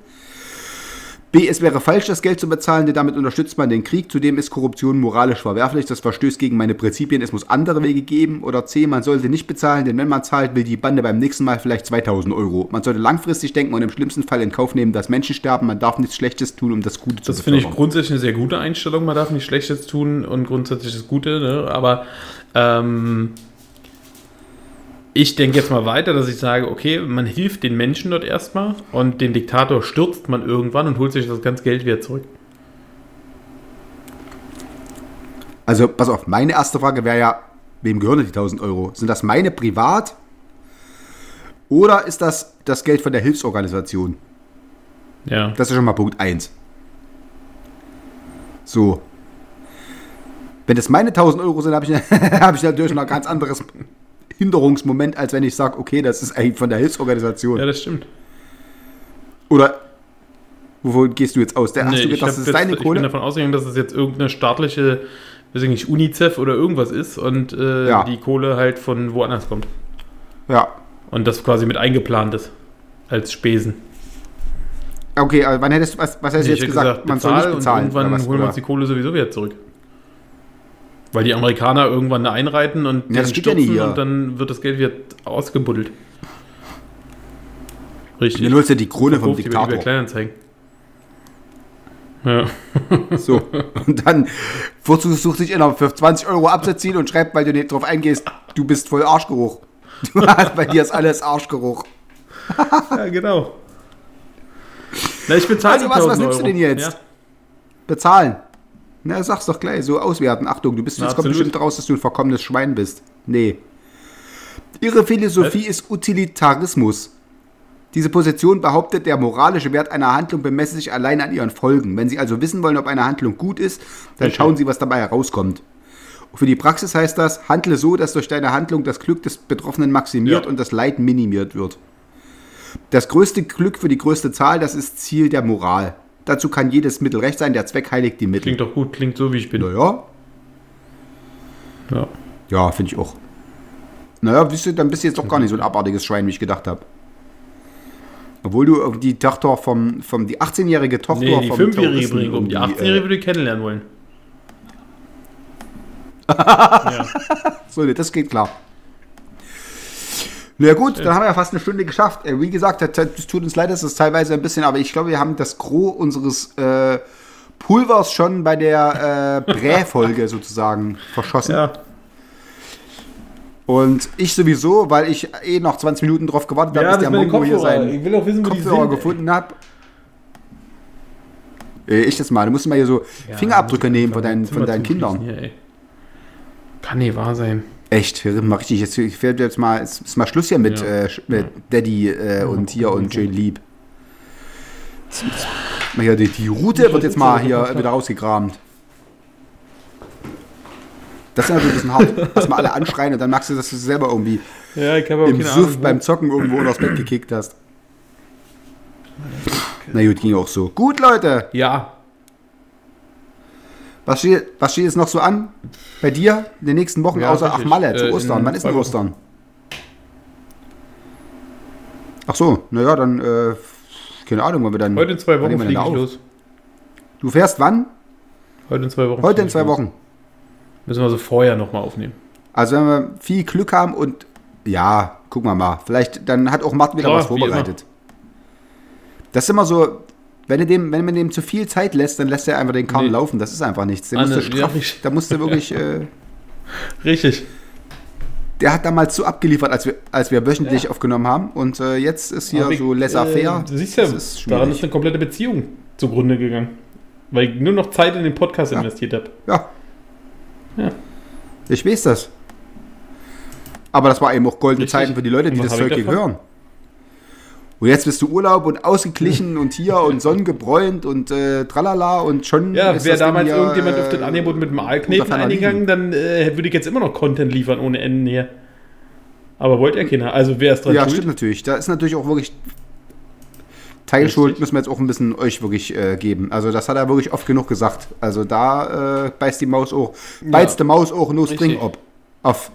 B, es wäre falsch, das Geld zu bezahlen, denn damit unterstützt man den Krieg. Zudem ist Korruption moralisch verwerflich, das verstößt gegen meine Prinzipien, es muss andere Wege geben. Oder C, man sollte nicht bezahlen, denn wenn man zahlt, will die Bande beim nächsten Mal vielleicht 2000 Euro. Man sollte langfristig denken und im schlimmsten Fall in Kauf nehmen, dass Menschen sterben. Man darf nichts Schlechtes tun, um das Gute zu Das finde ich grundsätzlich eine sehr gute Einstellung. Man darf nicht Schlechtes tun und grundsätzlich das Gute, ne? aber ähm, ich denke jetzt mal weiter, dass ich sage, okay, man hilft den Menschen dort erstmal und den Diktator stürzt man irgendwann und holt sich das ganze Geld wieder zurück. Also, pass auf, meine erste Frage wäre ja, wem gehören denn die 1000 Euro? Sind das meine privat? Oder ist das das Geld von der Hilfsorganisation? Ja. Das ist schon mal Punkt 1. So. Wenn das meine 1000 Euro sind, habe ich, [laughs] hab ich natürlich noch ein ganz anderes Hinderungsmoment, als wenn ich sage, okay, das ist eigentlich von der Hilfsorganisation. ja, das stimmt. Oder wovon gehst du jetzt aus? Der, hast Nee, du ich, gedacht, das ist jetzt, deine ich bin Kohle? davon ausgegangen, dass es jetzt irgendeine staatliche, weiß ich nicht, UNICEF oder irgendwas ist und äh, Ja. die Kohle halt von woanders kommt. Ja. Und das quasi mit eingeplant ist. Als Spesen. Okay, aber wann hättest du, was, was hast du Nee, ich jetzt hätte gesagt? Man soll nicht bezahlen. Und irgendwann was, holen wir uns die Kohle sowieso wieder zurück. Weil die Amerikaner irgendwann da einreiten und Ja, das steht ja nicht hier. und dann wird das Geld wieder ausgebuddelt. Richtig. Dann holst du die Krone vom Verkauft die Diktator. Kleinanzeigen. Ja. So. Und dann versucht sich einer für 20 Euro abzuziehen und schreibt, weil du nicht drauf eingehst, du bist voll Arschgeruch. [laughs] Du hast, bei dir ist alles Arschgeruch. ja, genau. Na, ich bezahle Also was- was 1000 nimmst du Euro. denn jetzt? Ja. Bezahlen. Na, sag's doch gleich, so auswerten. Achtung, du bist Na, jetzt kommt absolut. bestimmt raus, dass du ein verkommenes Schwein bist. Nee. Ihre Philosophie ist Utilitarismus. Diese Position behauptet, der moralische Wert einer Handlung bemesse sich allein an ihren Folgen. Wenn Sie also wissen wollen, ob eine Handlung gut ist, dann Richtig. schauen Sie, was dabei herauskommt. Für die Praxis heißt das, handle so, dass durch deine Handlung das Glück des Betroffenen maximiert Ja. und das Leid minimiert wird. Das größte Glück für die größte Zahl, das ist Ziel der Moral. Dazu kann jedes Mittel recht sein, der Zweck heiligt die Mittel. Klingt doch gut, klingt so, wie ich bin. Naja, Ja. ja, finde ich auch. Naja, siehst du, dann bist du jetzt doch gar nicht so ein abartiges Schwein, wie ich gedacht habe. Obwohl du die Tochter vom, vom die 18-jährige Tochter Nee, die vom 5-Jährige Terroristen bringen um. Die irgendwie, 18-Jährige äh, würde ich kennenlernen wollen. [laughs] ja. So, das geht klar. Na gut, dann haben wir ja fast eine Stunde geschafft. Äh, Wie gesagt, es tut uns leid, dass es teilweise ein bisschen, aber ich glaube, wir haben das Gros unseres äh, Pulvers schon bei der äh, Prä-Folge [laughs] sozusagen verschossen. ja. Und ich sowieso, weil ich eh noch 20 Minuten drauf gewartet habe, Ja, bis der Mongo hier seinen Ich will auch wissen, Kopfhörer sind. gefunden habe. Äh, ich das mal. Du musst mal hier so Ja, Fingerabdrücke nehmen von deinen, von deinen Kindern. Hier. Kann nicht wahr sein. Echt, wir mal richtig. Jetzt, ich werde jetzt mal, es ist mal Schluss hier mit, Ja. äh, mit Daddy äh, und hier und Jane Lieb. Jetzt- hier, die, die Route wird jetzt mal hier wieder rausgekramt. Das ist natürlich ein bisschen hart, dass mal alle anschreien und dann merkst du, dass du selber irgendwie Ja, ich habe auch im Suff beim Zocken irgendwo unter das Bett gekickt hast. Na gut, ging auch so. Gut, Leute. Ja, Was steht, was steht jetzt noch so an bei dir in den nächsten Wochen, Ja, außer ach richtig. Malle, zu Äh, Ostern? Wann ist denn. Ostern? Ach so, naja, dann, äh, keine Ahnung, wann wir dann. Heute in zwei Wochen fliege ich los. Du fährst wann? Heute in zwei Wochen. Heute in zwei los. Wochen. Müssen wir so vorher nochmal aufnehmen. Also wenn wir viel Glück haben und ja, gucken wir mal. Vielleicht dann hat auch Martin wieder Klar, was vorbereitet. Das ist immer so, wenn, dem, wenn man dem zu viel Zeit lässt, dann lässt er einfach den Karren Nee. laufen. Das ist einfach nichts. Der musste straff, ja, da musste wirklich, [laughs] äh, Richtig. der hat damals so abgeliefert, als wir, als wir wöchentlich aufgenommen haben. Und äh, jetzt ist hier Aber so laissez-faire. Äh, du siehst ja, ist daran ist eine komplette Beziehung zugrunde gegangen. Weil ich nur noch Zeit in den Podcast investiert habe. Ja. Ja. Ich weiß das. Aber das war eben auch goldene Richtig. Zeiten für die Leute, die das Zeug hier hören. Und jetzt bist du Urlaub und ausgeglichen und hier und [laughs] sonnengebräunt und äh, tralala und schon. Ja, wäre damals irgendjemand äh, auf das Angebot mit dem Aalkneten eingegangen, dann äh, würde ich jetzt immer noch Content liefern ohne Enden hier. Aber wollt ihr keiner? Also wer ist dran Ja, schuld? stimmt natürlich. Da ist natürlich auch wirklich. Teilschuld Richtig. müssen wir jetzt auch ein bisschen euch wirklich äh, geben. Also, das hat er wirklich oft genug gesagt. Also, da äh, beißt die Maus auch. Beißt die Maus auch nur Richtig. String ob. Auf.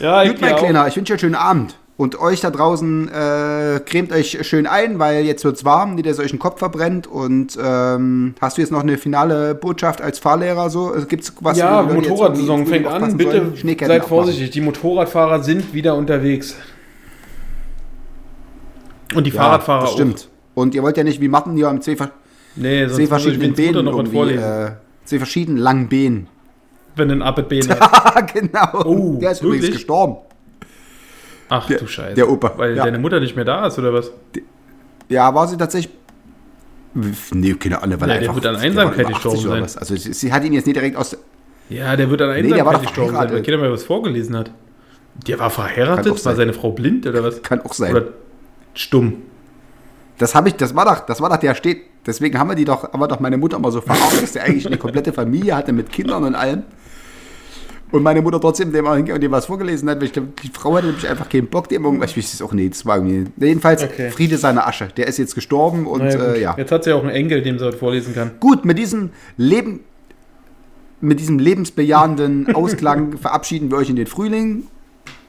Ja, Gut, mein. Kleiner, ich wünsche dir einen schönen Abend. Und euch da draußen, äh, cremt euch schön ein, weil jetzt wird's warm, nicht, dass euch den Kopf verbrennt. Und ähm, hast du jetzt noch eine finale Botschaft als Fahrlehrer? So? Also Gibt's was? Ja, die Motorradsaison fängt an. Bitte seid vorsichtig. Die Motorradfahrer sind wieder unterwegs. Und die Ja, Fahrradfahrer das stimmt. Und ihr wollt ja nicht wie Martin hier am auch. Nee, ich verschiedenen irgendwie, vorlesen. äh, zwei verschiedenen langen Beinen. wenn ein hat. Ah, genau. Oh, der ist übrigens wirklich? gestorben. Ach Der- du Scheiße. der Opa, Weil ja. deine Mutter nicht mehr da ist, oder was? Ja, war sie tatsächlich. Nee, keine Ahnung, weil Ja, er der einfach. wird an der Einsamkeit über 80 gestorben sein. was. Also, sie, sie hat ihn jetzt nicht direkt aus. Ja, der wird an Nee, der Einsamkeit doch gestorben sein, weil keiner mehr was vorgelesen hat. Der war verheiratet? War sein. seine Frau blind oder was? Kann auch sein. Oder stumm? Das habe ich, das war doch, das war doch der steht. Deswegen haben wir die doch, haben wir doch meine Mutter immer so verarscht, dass der eigentlich eine komplette Familie hatte mit Kindern und allem. Und meine Mutter trotzdem dem, auch- dem was vorgelesen hat, weil ich glaube, die Frau hatte nämlich einfach keinen Bock, dem irgendwas, ich weiß es auch nicht, das war irgendwie, jedenfalls Okay. Friede seiner Asche, der ist jetzt gestorben und Naja, äh, ja. Jetzt hat sie auch einen Enkel, dem sie was vorlesen kann. Gut, mit diesem Leben, mit diesem lebensbejahenden [laughs] Ausklang verabschieden wir euch in den Frühling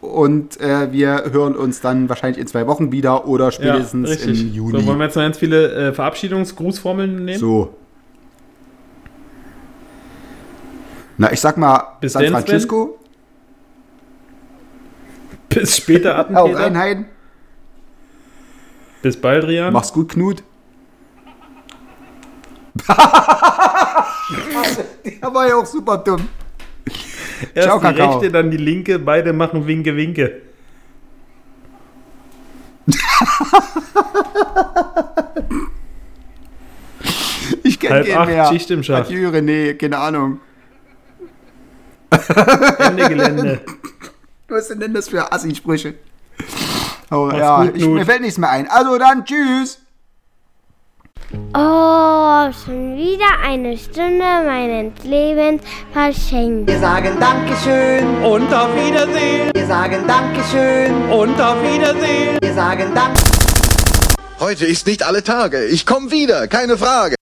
und äh, wir hören uns dann wahrscheinlich in zwei Wochen wieder oder spätestens im Juni. So, wollen wir jetzt noch ganz viele äh, Verabschiedungsgrußformeln nehmen? So. Na, ich sag mal, Bis San denn? Francisco, Bis später, Attentäter. [laughs] Einheiten, Bis bald, Rian. mach's gut, Knut. [laughs] Der war ja auch super dumm. Erst Ciao, die Kakao. rechte, dann die linke. Beide machen Winke, Winke. [laughs] Ich kenn Halb keinen acht, mehr. Schicht im Schacht. Adieu, René, keine Ahnung. [laughs] Ende Gelände. Was sind denn das für Assi-Sprüche? Oh, ja, gut, ich, mir fällt nichts mehr ein. Also dann, tschüss. Oh, schon wieder eine Stunde meines Lebens verschenkt. Wir sagen Dankeschön Und auf Wiedersehen. Wir sagen Dankeschön Und auf Wiedersehen. Wir sagen Dank Heute ist nicht alle Tage. Ich komme wieder, keine Frage.